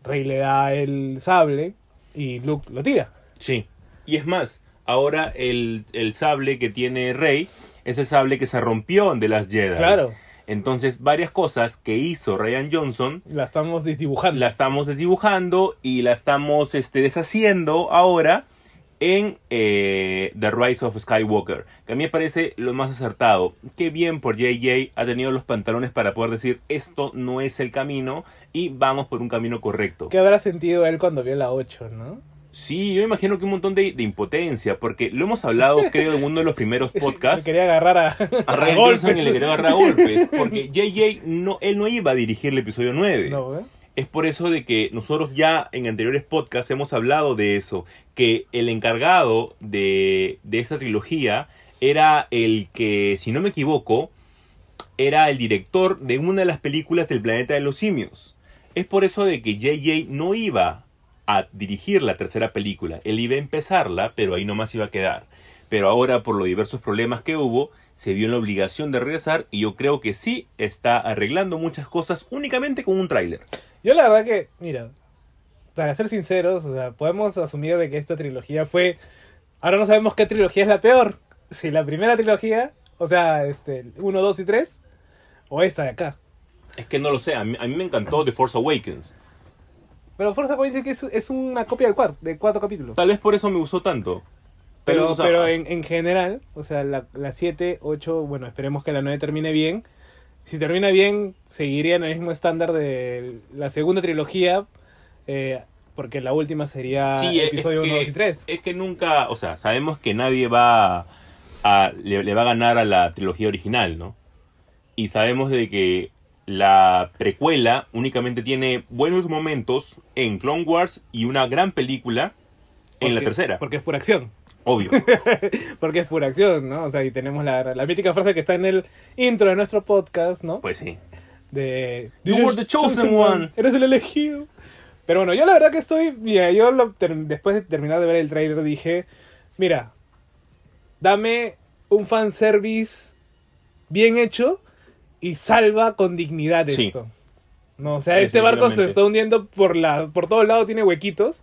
Rey le da el sable y Luke lo tira. Sí. Y es más, ahora el, el sable que tiene Rey es el sable que se rompió The Last Jedi. Claro, Entonces, varias cosas que hizo Ryan Johnson la estamos dibujando. la estamos desdibujando y la estamos este, deshaciendo ahora en eh, The Rise of Skywalker, que a mí me parece lo más acertado. Qué bien por JJ ha tenido los pantalones para poder decir esto no es el camino y vamos por un camino correcto. ¿Qué habrá sentido él cuando vio la 8, no? Sí, yo imagino que un montón de, de impotencia, porque lo hemos hablado creo en uno de los primeros Le podcasts. quería agarrar a, A Ryan golpes. Johnson y le quería agarrar a golpes, porque JJ no, él no iba a dirigir el episodio 9. No, ¿eh? Es por eso de que nosotros ya en anteriores podcasts hemos hablado de eso, que el encargado de, de esta trilogía era el que, si no me equivoco, era el director de una de las películas del planeta de los simios. Es por eso de que JJ no iba a dirigir la tercera película, él iba a empezarla, pero ahí nomás iba a quedar. Pero ahora, por los diversos problemas que hubo, se vio en la obligación de regresar y yo creo que sí está arreglando muchas cosas únicamente con un tráiler. Yo la verdad que, mira, para ser sinceros, o sea, podemos asumir de que esta trilogía fue... Ahora no sabemos qué trilogía es la peor. Si la primera trilogía, o sea, este, 1, 2 y 3, o esta de acá. Es que no lo sé, a mí, a mí me encantó The Force Awakens. Pero Forza Awakens es, es una copia del cuarto, de cuatro capítulos. Tal vez por eso me gustó tanto. Pero, pero en, en general, o sea, la, la 7, 8, bueno, esperemos que la 9 termine bien. Si termina bien, seguiría en el mismo estándar de la segunda trilogía, eh, porque la última sería sí, episodio es 1, que, 2 y 3. Es que nunca, o sea, sabemos que nadie va a, le, le va a ganar a la trilogía original, ¿no? Y sabemos de que la precuela únicamente tiene buenos momentos en Clone Wars y una gran película en la tercera. Porque es pura acción. Obvio. Porque es pura acción, ¿no? O sea, y tenemos la, la mítica frase que está en el intro de nuestro podcast, ¿no? Pues sí. de You were the chosen one. Eres el elegido. Pero bueno, yo la verdad que estoy. Mira, yo lo después de terminar de ver el trailer dije: Mira, dame un fanservice bien hecho y salva con dignidad Sí. esto. No, o sea, este barco se está hundiendo por la, por todos lados, tiene huequitos.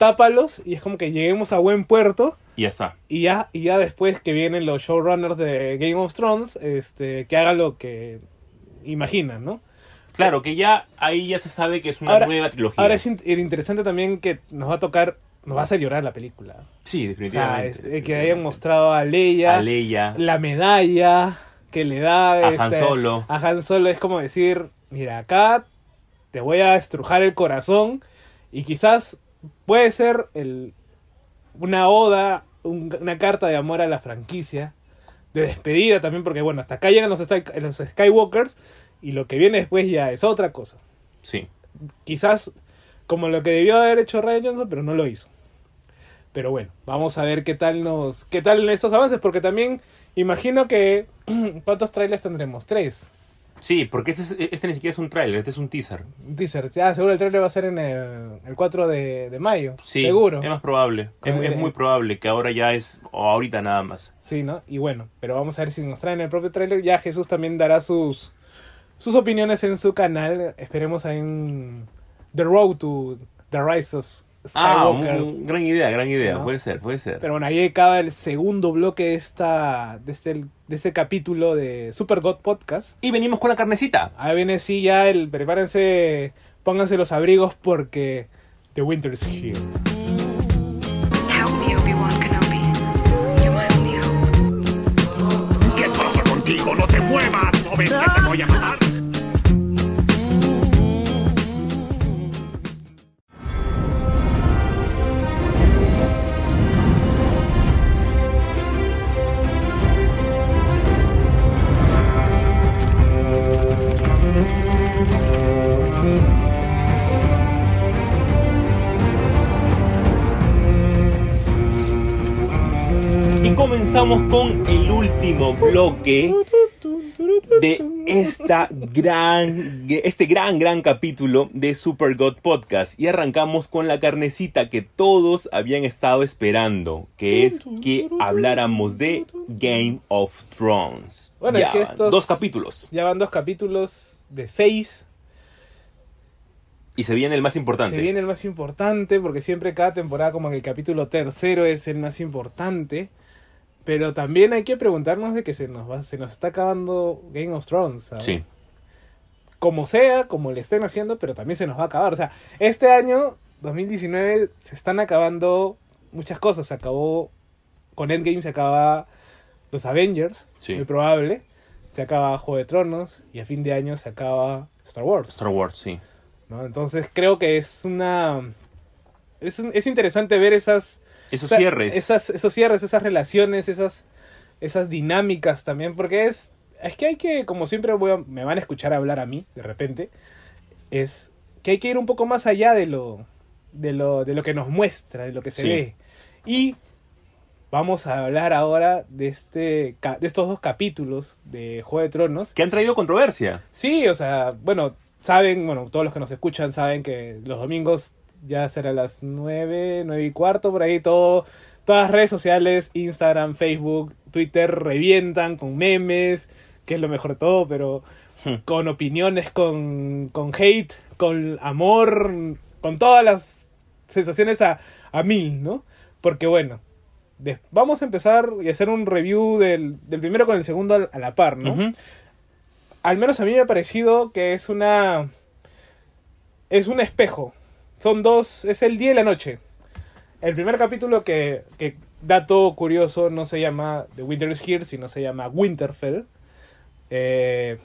Tápalos y es como que lleguemos a buen puerto. Y ya está. Y ya, y ya después que vienen los showrunners de Game of Thrones, este, que hagan lo que imaginan, ¿no? Claro, que ya ahí ya se sabe que es una Ahora- nueva trilogía. Ahora es in- interesante también que nos va a tocar, nos va a hacer llorar la película. Sí, O definitivamente. sea, este, que hayan mostrado a Leia, a Leia. la medalla que le da A este, Han Solo. A Han Solo es como decir, mira, acá te voy a estrujar el corazón y quizás puede ser el, una oda, un- una carta de amor a la franquicia, de despedida también, porque bueno, hasta acá llegan los, los Skywalkers y lo que viene después ya es otra cosa. Sí. Quizás como lo que debió haber hecho Ryan Johnson, pero no lo hizo. Pero bueno, vamos a ver qué tal nos, qué tal estos avances, porque también imagino que ¿cuántos trailers tendremos? Tres. Sí, porque este, es- este ni siquiera es un tráiler, este es un teaser. Un teaser. Ya, seguro el trailer va a ser en el, el 4 de, de mayo. Sí, Seguro. es más probable. Es, es muy probable que ahora ya es, o ahorita nada más. Sí, ¿no? Y bueno, pero vamos a ver si nos traen el propio trailer. Ya Jesús también dará sus, sus opiniones en su canal. Esperemos ahí en The Road to The Rise of Ah, Skywalker. un- gran idea, gran idea. ¿No? Puede ser, puede ser. Pero bueno, ahí acaba el segundo bloque de esta de este, de este capítulo de Super God Podcast. Y venimos con la carnecita. Ahí viene sí ya el prepárense, pónganse los abrigos porque The Winter is here. Help me, Obi-Wan Kenobi. You're my only hope. ¿Qué pasa contigo? ¡No te muevas! ¿No ves que te voy a comenzamos con el último bloque de esta gran, este gran, gran capítulo de Super God Podcast. Y arrancamos con la carnecita que todos habían estado esperando, que es que habláramos de Game of Thrones. Bueno, Ya es que van estos- dos capítulos. Ya van dos capítulos de seis. Y se viene el más importante. Se viene el más importante porque siempre cada temporada como que el capítulo tercero es el más importante. Pero también hay que preguntarnos de que se nos va, se nos está acabando Game of Thrones. ¿sabes? Sí. Como sea, como le estén haciendo, pero también se nos va a acabar. O sea, este año, 2019, se están acabando muchas cosas. Se acabó con Endgame, se acaba los Avengers, Sí. muy probable. Se acaba Juego de Tronos y a fin de año se acaba Star Wars. Star Wars, sí. ¿no? Entonces creo que es una... Es, es interesante ver esas... Esos o sea, cierres. Esas, esos cierres, esas relaciones, esas, esas dinámicas también, porque es... Es que hay que, como siempre voy a- me van a escuchar hablar a mí, de repente, es que hay que ir un poco más allá de lo, de lo, de lo que nos muestra, de lo que se Sí. ve. Y vamos a hablar ahora de, este, de estos dos capítulos de Juego de Tronos. Que han traído controversia. Sí, o sea, bueno, saben, bueno, todos los que nos escuchan saben que los domingos ya será las nueve, nueve y cuarto, por ahí todo, todas las redes sociales, Instagram, Facebook, Twitter, revientan con memes, que es lo mejor de todo, pero Hmm. con opiniones, con, con hate, con amor, con todas las sensaciones a, a mil, ¿no? Porque bueno, vamos a empezar y hacer un review del, del primero con el segundo a la par, ¿no? Al menos a mí me ha parecido que es una es un espejo son dos es el día y la noche el primer capítulo que, que dato curioso no se llama The Winter is Here sino se llama Winterfell Eh,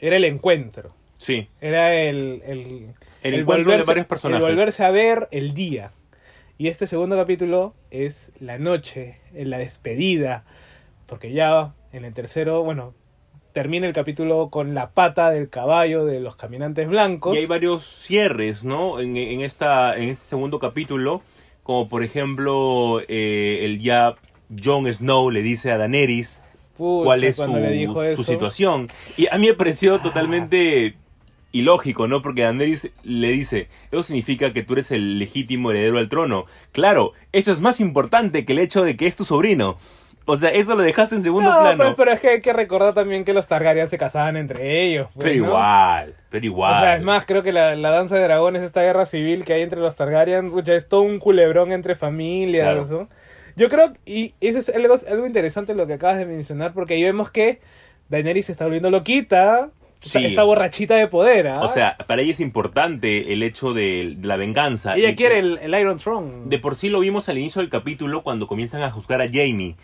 era el encuentro Sí. era el el, El encuentro de varios personajes. el volverse a ver el día y este segundo capítulo es la noche en la despedida porque ya en el tercero bueno termina el capítulo con la pata del caballo de los caminantes blancos Y hay varios cierres, ¿no? En, en esta, en este segundo capítulo, como por ejemplo, eh, el ya Jon Snow le dice a Daenerys Pucha, cuál es su, cuando le dijo su eso. situación. Y a mí me pareció totalmente ilógico, ¿no? Porque Daenerys le dice, eso significa que tú eres el legítimo heredero al trono. Claro, esto es más importante que el hecho de que es tu sobrino. O sea, eso lo dejaste en segundo No, plano. pues, pero es que hay que recordar también que los Targaryen se casaban entre ellos. pues, pero ¿no? igual, pero igual. O sea, es más, creo que la, la danza de dragones, esta guerra civil que hay entre los Targaryen, pucha, es todo un culebrón entre familias. Claro. ¿no? Yo creo, y eso es algo, algo interesante lo que acabas de mencionar, porque ahí vemos que Daenerys se está volviendo loquita, Sí. está borrachita de poder. ¿ah? O sea, para ella es importante el hecho de, de la venganza. ella Y- quiere el, el Iron Throne. De por sí lo vimos al inicio del capítulo cuando comienzan a juzgar a Jamie.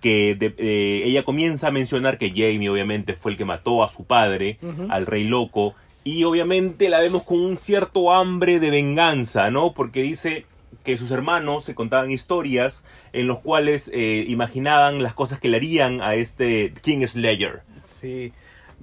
Que de- eh, ella comienza a mencionar que Jamie obviamente fue el que mató a su padre, al rey loco. Y obviamente la vemos con un cierto hambre de venganza, ¿no? Porque dice que sus hermanos se contaban historias en los cuales eh, imaginaban las cosas que le harían a este King Slayer. Sí.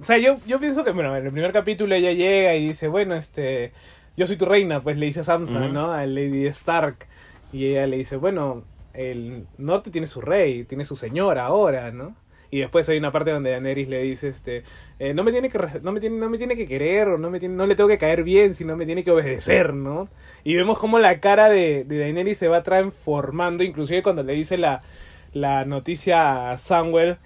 O sea, yo, yo pienso que, bueno, en el primer capítulo ella llega y dice, bueno, este, yo soy tu reina, pues le dice a Sansa, Ujú. ¿no? A Lady Stark. Y ella le dice, bueno, el norte tiene su rey, tiene su señora ahora, ¿no? Y después hay una parte donde Daenerys le dice, este, eh, no me tiene que no me tiene, no me tiene que querer o no me tiene, no le tengo que caer bien, sino me tiene que obedecer, ¿no? Y vemos cómo la cara de, de Daenerys se va transformando, inclusive cuando le dice la, la noticia a Samuel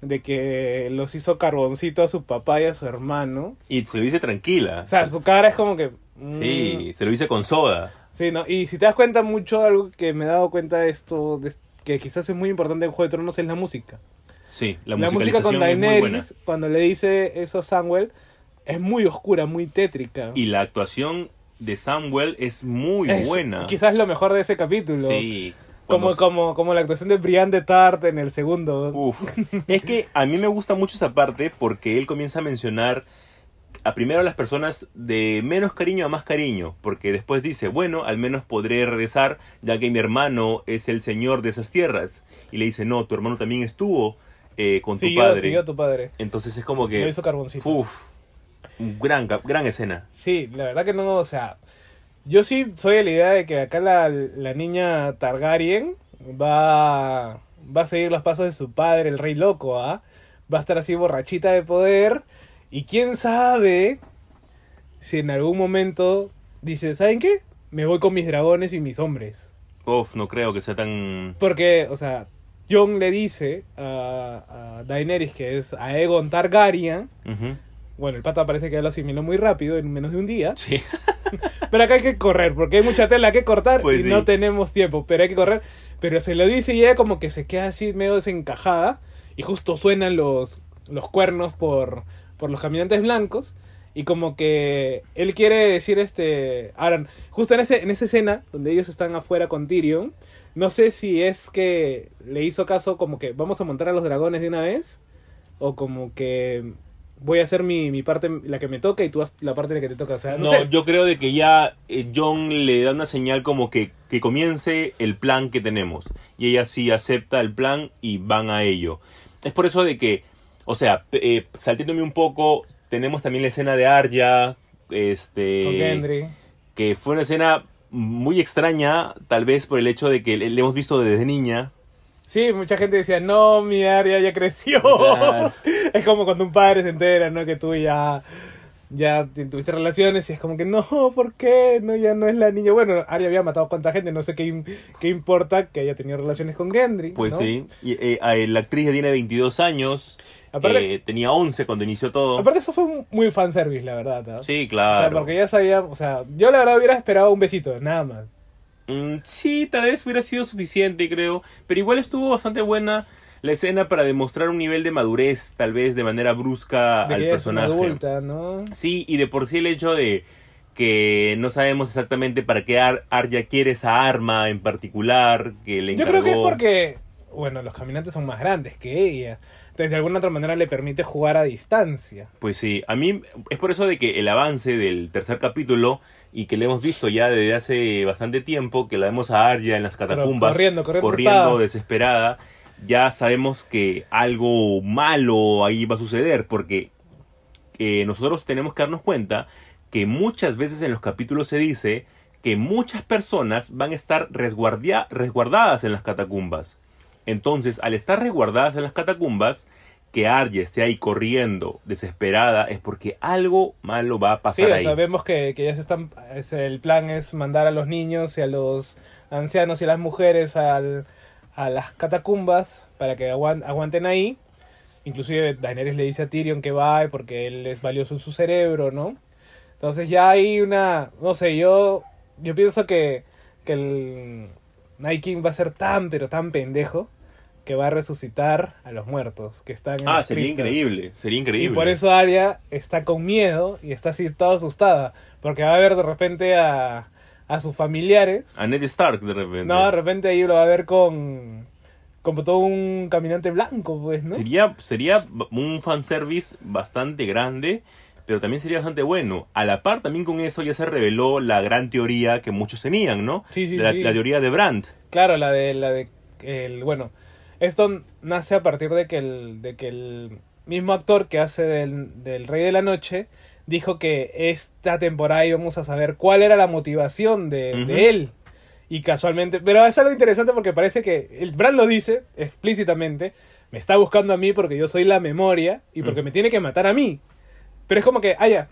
de que los hizo carboncito a su papá y a su hermano. Y se lo dice tranquila. O sea, su cara es como que... mm, Sí, se lo dice con soda. Sí, ¿no? Y si te das cuenta mucho, algo que me he dado cuenta de esto, de- que quizás es muy importante en Juego de Tronos, es la música. Sí, la, La, música con. Daenerys, cuando le dice eso a Samuel, es muy oscura, muy tétrica. Y la actuación de Samuel es muy Es buena. Quizás lo mejor de ese capítulo. Sí. Como, Cuando- como, como la actuación de Brian de Tart en el segundo. Uf. Es que a mí me gusta mucho esa parte porque él comienza a mencionar a primero a las personas de menos cariño a más cariño, porque después dice, bueno, al menos podré regresar ya que mi hermano es el señor de esas tierras. Y le dice, no, tu hermano también estuvo eh, con siguió, tu padre. siguió a tu padre. Entonces es como Lo que... hizo carboncito. Uf, gran, gran escena. Sí, la verdad que no, o sea, yo sí soy de la idea de que acá la, la niña Targaryen va, va a seguir los pasos de su padre, el rey loco, ¿ah? Va a estar así borrachita de poder y quién sabe si en algún momento dice, ¿saben qué? Me voy con mis dragones y mis hombres. Uf, no creo que sea tan... Porque, o sea, Jon le dice a, a Daenerys que es a Aegon Targaryen, bueno, el pata parece que lo asimiló muy rápido, en menos de un día. Sí. Pero acá hay que correr, porque hay mucha tela que cortar Pues y sí. no tenemos tiempo, pero hay que correr. Pero se lo dice y ella como que se queda así medio desencajada y justo suenan los, los cuernos por, por los caminantes blancos y como que él quiere decir este... Ahora, justo en, ese, en esa escena donde ellos están afuera con Tyrion, no sé si es que le hizo caso como que vamos a montar a los dragones de una vez o como que voy a hacer mi, mi parte, la que me toca y tú haz la parte de la que te toca. O sea, no, No, sé. yo creo de que ya eh, John le da una señal como que, que comience el plan que tenemos. Y ella sí acepta el plan y van a ello. Es por eso de que, o sea, eh, saltándome un poco, tenemos también la escena de Arya, este... con Gendry. Que fue una escena muy extraña, tal vez por el hecho de que le, le hemos visto desde niña. Sí, mucha gente decía, no, mi Arya ya creció. Claro. es como cuando un padre se entera, ¿no? Que tú ya, ya te- tuviste relaciones y es como que, no, ¿por qué? No, ya no es la niña. Bueno, Arya había matado a cuánta gente, no sé qué, qué importa que haya tenido relaciones con Gendry. Pues ¿no? sí. Y, eh, eh, la actriz ya tiene 22 años. Aparte- eh, tenía 11 cuando inició todo. Aparte, eso fue muy fanservice, la verdad. ¿no? sí, O claro. sea, porque ya sabíamos, o sea, yo la verdad hubiera esperado un besito, nada más. Mm, sí, tal vez hubiera sido suficiente, creo. Pero igual estuvo bastante buena la escena para demostrar un nivel de madurez, tal vez de manera brusca De al personaje. adulta, ¿no? Sí, y de por sí el hecho de que no sabemos exactamente para qué Ar- Arya quiere esa arma en particular, que le Yo encargó. creo que es porque, bueno, los caminantes son más grandes que ella. Entonces, de alguna otra manera le permite jugar a distancia. Pues sí, a mí es por eso de que el avance del tercer capítulo y que le hemos visto ya desde hace bastante tiempo, que la vemos a Arya en las catacumbas, corriendo, corriendo corriendo desesperada, ya sabemos que algo malo ahí va a suceder, porque eh, nosotros tenemos que darnos cuenta que muchas veces en los capítulos se dice que muchas personas van a estar resguardadas en las catacumbas. Entonces, al estar resguardadas en las catacumbas, que Arya esté ahí corriendo desesperada es porque algo malo va a Sí, pasar ahí. sea, vemos que, que ya se están... es- el plan es mandar a los niños y a los ancianos y a las mujeres al- a las catacumbas para que aguan- aguanten ahí. Inclusive Daenerys le dice a Tyrion que va porque él es valioso en su cerebro, ¿no? Entonces ya hay una... No sé, yo, yo pienso que, que el Night King va a ser tan, pero tan pendejo que va a resucitar a los muertos que están en Ah, sería criptas. increíble, sería increíble. Y por eso Arya está con miedo y está así toda asustada. Porque va a ver de repente a, a sus familiares. A Ned Stark de repente. No, de repente ahí lo va a ver con. Como todo un caminante blanco, pues, ¿no? Sería, sería un fanservice bastante grande, pero también sería bastante bueno. A la par, también con eso ya se reveló la gran teoría que muchos tenían, ¿no? Sí, sí, la, sí. la teoría de Brandt. Claro, la de. La de el, bueno, esto nace a partir de que el, de que el mismo actor que hace del, del Rey de la Noche dijo que esta temporada íbamos a saber cuál era la motivación de, él. Y casualmente, pero es algo interesante porque parece que el Bran lo dice explícitamente, me está buscando a mí porque yo soy la memoria y porque me tiene que matar a mí. Pero es como que, ah, ya,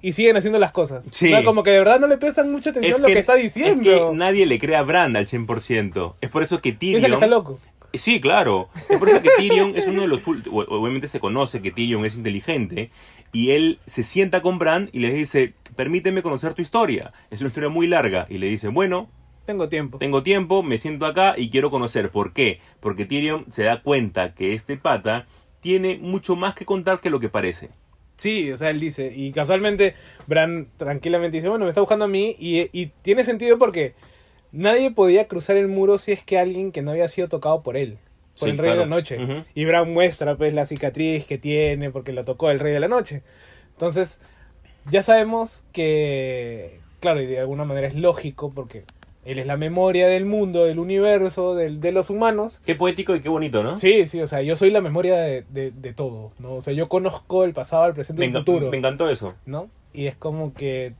y siguen haciendo las cosas. Sí. O sea, como que de verdad no le prestan mucha atención a lo que está diciendo. Es que nadie le cree a Brand al 100%. Es por eso que Piensa que Tyrion... está loco. Sí, claro. Es por eso que Tyrion es uno de los. Obviamente se conoce que Tyrion es inteligente. Y él se sienta con Bran y le dice: Permíteme conocer tu historia. Es una historia muy larga. Y le dice: Bueno, Tengo tiempo. tengo tiempo, me siento acá y quiero conocer. ¿Por qué? Porque Tyrion se da cuenta que este pata tiene mucho más que contar que lo que parece. Sí, o sea, él dice. Y casualmente, Bran tranquilamente dice, bueno, me está buscando a mí. Y, y tiene sentido porque nadie podía cruzar el muro si es que alguien que no había sido tocado por él. Por Sí, el rey de la noche. Y Bran muestra pues la cicatriz que tiene porque lo tocó el rey de la noche. Entonces, ya sabemos que, claro, y de alguna manera es lógico porque él es la memoria del mundo, del universo, del, de los humanos. Qué poético y qué bonito, ¿no? Sí, sí, o sea, yo soy la memoria de, de, de todo, ¿no? O sea, yo conozco el pasado, el presente y el futuro. me encantó eso. ¿no? Y es como que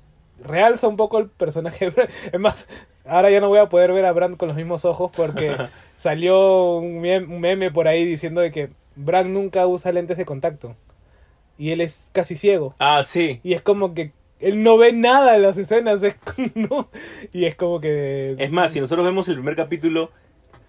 realza un poco el personaje. Es más, ahora ya no voy a poder ver a Bran con los mismos ojos porque salió un mem- un meme por ahí diciendo de que Bran nunca usa lentes de contacto. Y él es casi ciego. Ah, sí. Y es como que él no ve nada en las escenas, es, ¿no? Y es como que... Es más, si nosotros vemos el primer capítulo,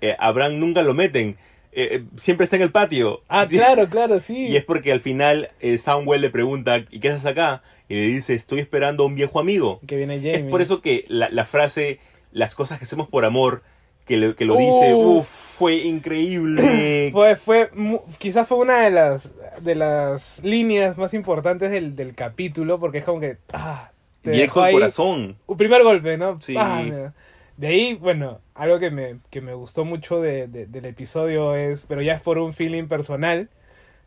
eh, a Bran nunca lo meten. Eh, eh, siempre está en el patio. Ah, Sí. claro, claro, sí. Y es porque al final eh, Samuel le pregunta, ¿y qué haces acá? Y le dice, estoy esperando a un viejo amigo. Que viene Jamie. Es por eso que la, la frase, las cosas que hacemos por amor, que lo, que lo dice, Uf. uff, fue increíble. Pues fue, quizás fue una de las, de las líneas más importantes del, del capítulo, porque es como que, ah, te Directo al corazón. Un primer golpe, ¿no? Sí. Ah, de ahí, bueno, algo que me, que me gustó mucho de- de- del episodio es, pero ya es por un feeling personal,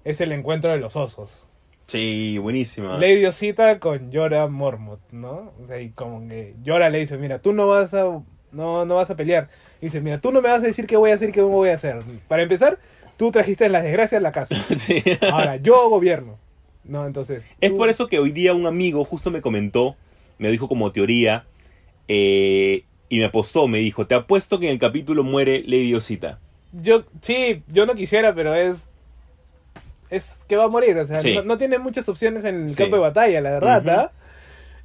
es el encuentro de los osos. Sí, buenísima. Lady Osita con Yora Mormont, ¿no? O sea, y como que Yora le dice, mira, tú no vas a, no, no vas a pelear. Y dice, mira, tú no me vas a decir qué voy a hacer y qué no voy a hacer. Para empezar, tú trajiste las desgracias a la casa. Sí. Ahora, yo gobierno. No, entonces. Es tú- por eso que hoy día un amigo justo me comentó, me dijo como teoría, eh, y me apostó, me dijo, te apuesto que en el capítulo muere Lady Osita. Yo, sí, yo no quisiera, pero es. Es que va a morir, o sea, Sí. no, no tiene muchas opciones en el Sí. campo de batalla, la verdad. ¿ah?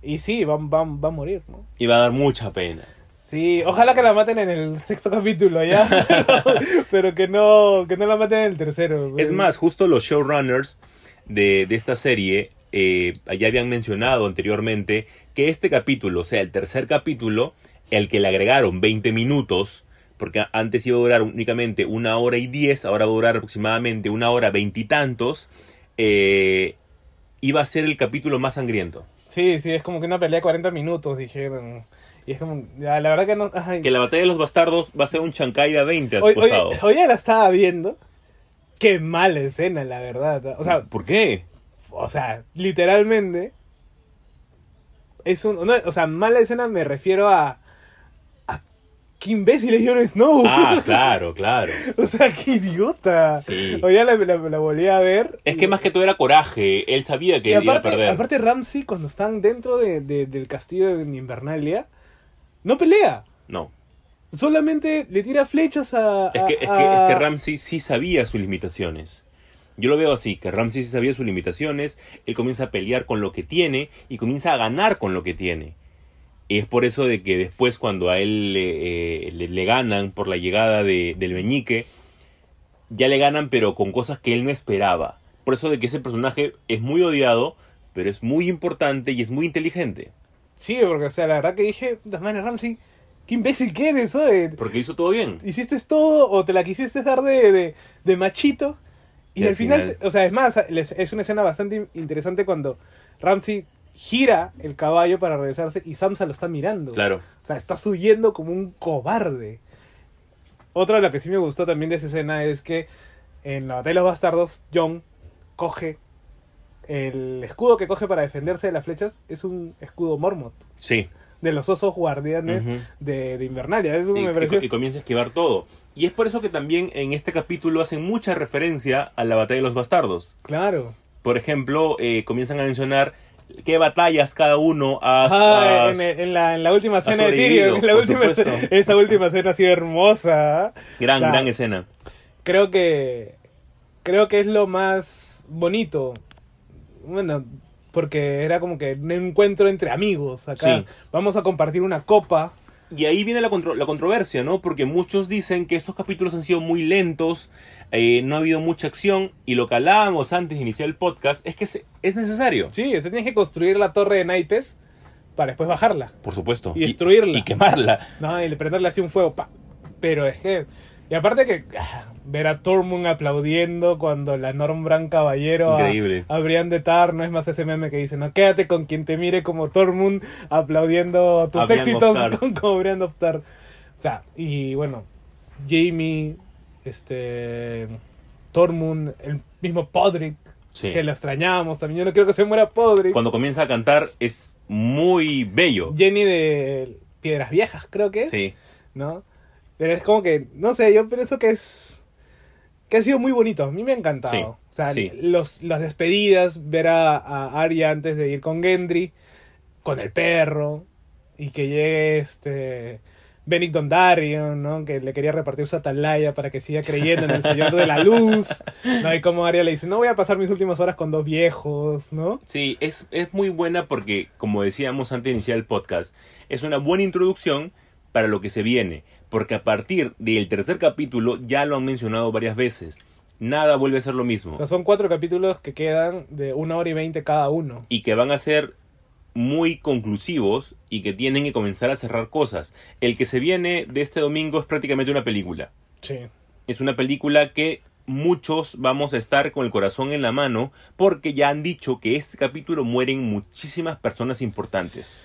Y sí, va, va, va a morir, ¿no? Y va a dar mucha pena. Sí, ojalá que la maten en el sexto capítulo, ¿ya? pero que no, que no la maten en el tercero. pues. Es más, justo los showrunners de, de esta serie eh, ya habían mencionado anteriormente que este capítulo, o sea, el tercer capítulo, el que le agregaron 20 minutos, porque antes iba a durar únicamente una hora y diez, ahora va a durar aproximadamente una hora veintitantos, eh, iba a ser el capítulo más sangriento. Sí, sí, es como que una pelea de 40 minutos, dijeron. Y es como, la verdad que no... ay. Que la batalla de los bastardos va a ser un chancay de 20 al Hoy, hoy, hoy ya la estaba viendo. Qué mala escena, la verdad. O sea, ¿Por qué? o sea, literalmente es un, no, o sea, mala escena me refiero a a qué imbécil es Jon Snow. Ah, claro, claro. o sea, qué idiota. Sí. Hoy ya la, la, la volví a ver. Es y- que más que todo era coraje. Él sabía que y iba a aparte, perder. aparte Ramsey cuando están dentro de, de- del castillo de Invernalia no pelea. No. Solamente le tira flechas a. Es que, es, que, a- es que Ramsey sí sabía sus limitaciones. Yo lo veo así, que Ramsey sí sabía sus limitaciones, él comienza a pelear con lo que tiene y comienza a ganar con lo que tiene. Y es por eso de que después cuando a él le, eh, le- le ganan por la llegada de- del meñique, ya le ganan pero con cosas que él no esperaba. Por eso de que ese personaje es muy odiado, pero es muy importante y es muy inteligente. Sí, porque, o sea, la verdad que dije, "Puta madre, Ramsey, qué imbécil que eres, oye. Porque hizo todo bien. hiciste todo o te la quisiste dar de, de, de machito. Y, Y al al final, o sea, es más, es una escena bastante in- interesante cuando Ramsey gira el caballo para regresarse y Samsa lo está mirando. Claro. O sea, estás huyendo como un cobarde. Otra de lo que sí me gustó también de esa escena es que en la batalla de los bastardos, John coge el escudo que coge para defenderse de las flechas es un escudo Mormont Sí. de los osos guardianes de, de Invernalia. Eso y, me y- pareció y comienza a esquivar todo. Y es por eso que también en este capítulo hacen mucha referencia a la batalla de los bastardos. claro. Por ejemplo, eh, comienzan a mencionar qué batallas cada uno ha... Ah, en, en la, en la última escena de Tyrion. en la última esa última escena ha sido hermosa. gran, gran escena. Creo que. Creo que es lo más bonito. Bueno, porque era como que un encuentro entre amigos. Acá Sí. vamos a compartir una copa Y ahí viene la, contro- la controversia, ¿no? Porque muchos dicen que estos capítulos han sido muy lentos, eh, no ha habido mucha acción, y lo que hablábamos antes de iniciar el podcast es que se- es necesario. Sí, se tiene que construir la torre de naipes para después bajarla. Por supuesto. Y destruirla. Y, quemarla. ¿no? Y le prenderle así un fuego, pa. Pero es que. Y aparte que ah, ver a Tormund aplaudiendo cuando la Normbran Caballero a, Increíble. a Brienne de Tar, no es más ese meme que dice, no, quédate con quien te mire como Tormund aplaudiendo tus A éxitos con, como Brienne of Tar. O sea, y bueno, Jamie, este, Tormund, el mismo Podrick, Sí. que lo extrañábamos también. Yo no quiero que se muera Podrick. Cuando comienza a cantar es muy bello. Jenny de Piedras Viejas, creo que es. Sí. ¿no? Pero es como que, no sé, yo pienso que es que ha sido muy bonito, a mí me ha encantado. Sí, o sea, sí. los, las despedidas, ver a, a Arya antes de ir con Gendry, con el perro, y que llegue este Benic Dondarrion, ¿no? Que le quería repartir su atalaya para que siga creyendo en el Señor de la Luz, ¿no? Y como Arya le dice, no voy a pasar mis últimas horas con dos viejos, ¿no? Sí, es, es muy buena porque, como decíamos antes de iniciar el podcast, es una buena introducción para lo que se viene. Porque a partir del tercer capítulo, ya lo han mencionado varias veces, nada vuelve a ser lo mismo. O sea, son cuatro capítulos que quedan de una hora y veinte cada uno. y que van a ser muy conclusivos y que tienen que comenzar a cerrar cosas. El que se viene de este domingo es prácticamente una película. Sí. Es una película que muchos vamos a estar con el corazón en la mano porque ya han dicho que este capítulo mueren muchísimas personas importantes.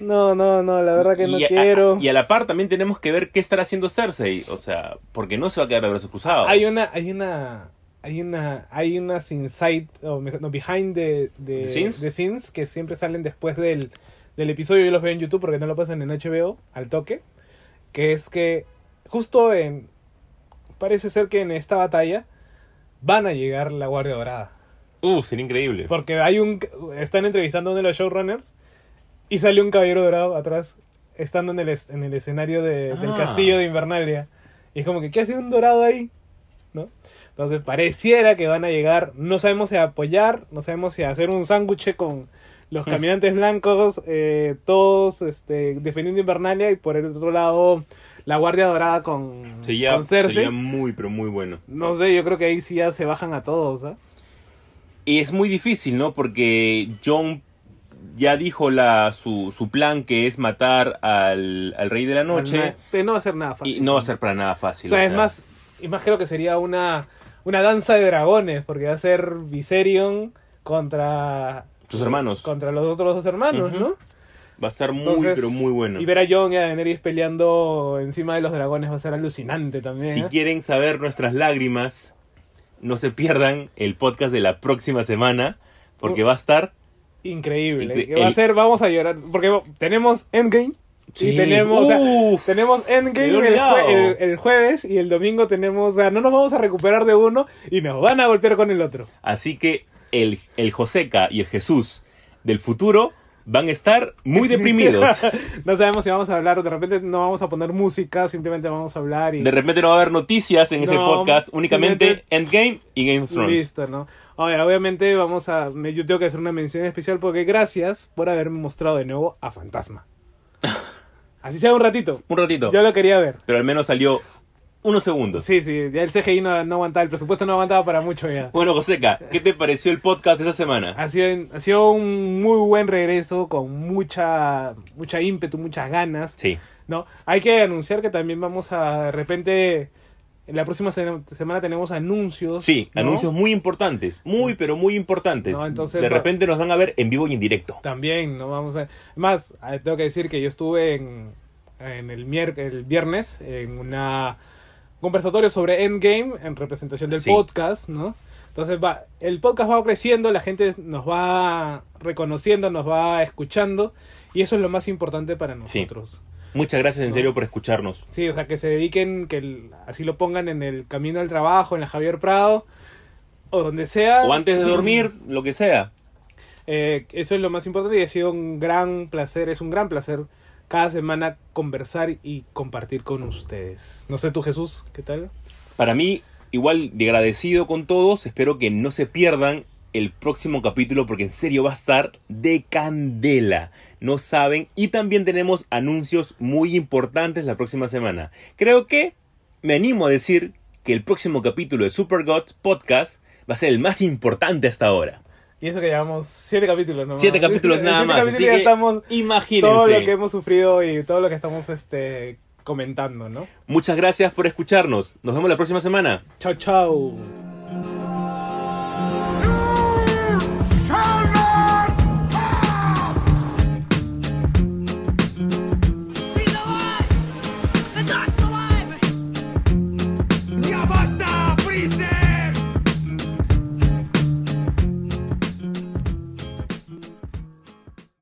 No, no, no, la verdad que no a, quiero. y a la par también tenemos que ver qué estará haciendo Cersei, o sea, porque no se va a quedar de brazos cruzados. Hay una, hay una, hay una, hay unas inside, o mejor, no, behind the, the, ¿The scenes? the scenes que siempre salen después del, del episodio. Yo los veo en YouTube porque no lo pasan en HBO al toque. Que es que justo en, parece ser que en esta batalla van a llegar la Guardia Dorada. Uh, sería increíble. Porque hay un, están entrevistando a uno de los showrunners y sale un caballero dorado atrás, estando en el, es- en el escenario de- del Ah. castillo de Invernalia. Y es como que, ¿qué hace un dorado ahí? ¿No? Entonces pareciera que van a llegar, no sabemos si a apoyar, no sabemos si a hacer un sándwich con los caminantes blancos, eh, todos este, defendiendo Invernalia y por el otro lado la Guardia Dorada con, Sería, con Cersei. sería muy, pero muy bueno. No sé, yo creo que ahí sí ya se bajan a todos, ¿ah? Y es muy difícil, ¿no? Porque John ya dijo la, su, su plan que es matar al, al rey de la noche. Pero no va a ser nada fácil. Y no va a ser para nada fácil. O sea, o es más, y más creo que sería una, una danza de dragones, porque va a ser Viserion contra Sus hermanos. contra los otros dos hermanos. ¿no? Va a estar muy, Entonces, pero muy bueno. Y ver a Jon y a Daenerys peleando encima de los dragones va a ser alucinante también. Si ¿eh? quieren saber nuestras lágrimas, no se pierdan el podcast de la próxima semana, porque va a estar... Increíble. Incre- que va a ser, vamos a llorar, porque tenemos Endgame. Sí. Y tenemos, o sea, Uf. tenemos Endgame jue- el jueves y el domingo tenemos, o sea, no nos vamos a recuperar de uno y nos van a golpear con el otro. Así que el, el Joseca y el Jesús del futuro van a estar muy deprimidos. no sabemos si vamos a hablar, de repente no vamos a poner música, simplemente vamos a hablar y De repente no va a haber noticias en ese No, podcast, únicamente Endgame y Game of Thrones. listo, ¿no? Ahora, obviamente vamos a, yo tengo que hacer una mención especial porque gracias por haberme mostrado de nuevo a Fantasma. Así sea un ratito. Un ratito. Yo lo quería ver. Pero al menos salió unos segundos. Sí, sí, ya el CGI no, no aguantaba, el presupuesto no aguantaba para mucho ya. Bueno, Joseca, ¿qué te pareció el podcast de esta semana? Ha sido, ha sido un muy buen regreso con mucha mucha ímpetu, muchas ganas. Sí. ¿no? Hay que anunciar que también vamos a, de repente, en la próxima se- semana tenemos anuncios. Sí, ¿no? anuncios muy importantes, muy pero muy importantes. No, entonces de repente nos van a ver en vivo y en directo. También, ¿no? Vamos a... Más, eh, tengo que decir que yo estuve en, en el, mier- el viernes en una conversatorio sobre Endgame en representación del Sí. podcast, ¿no? Entonces va, el podcast va creciendo, la gente nos va reconociendo, nos va escuchando y eso es lo más importante para Sí. nosotros. Muchas gracias en No. serio por escucharnos. Sí, o sea, que se dediquen, que el- así lo pongan en el camino al trabajo, en la Javier Prado, o donde sea. O antes de dormir, lo que sea. Eh, eso es lo más importante y ha sido un gran placer, es un gran placer cada semana conversar y compartir con ustedes. No sé tú, Jesús, ¿qué tal? Para mí, igual de agradecido con todos, espero que no se pierdan el próximo capítulo porque en serio va a estar de candela. No saben. Y también tenemos anuncios muy importantes la próxima semana. Creo que me animo a decir que el próximo capítulo de Super Gods Podcast va a ser el más importante hasta ahora. Y eso que llevamos siete capítulos, ¿no? Siete capítulos nada siete más. capítulos Así que estamos imagínense. todo lo que hemos sufrido y todo lo que estamos este, comentando, ¿no? Muchas gracias por escucharnos. Nos vemos la próxima semana. Chao, chao.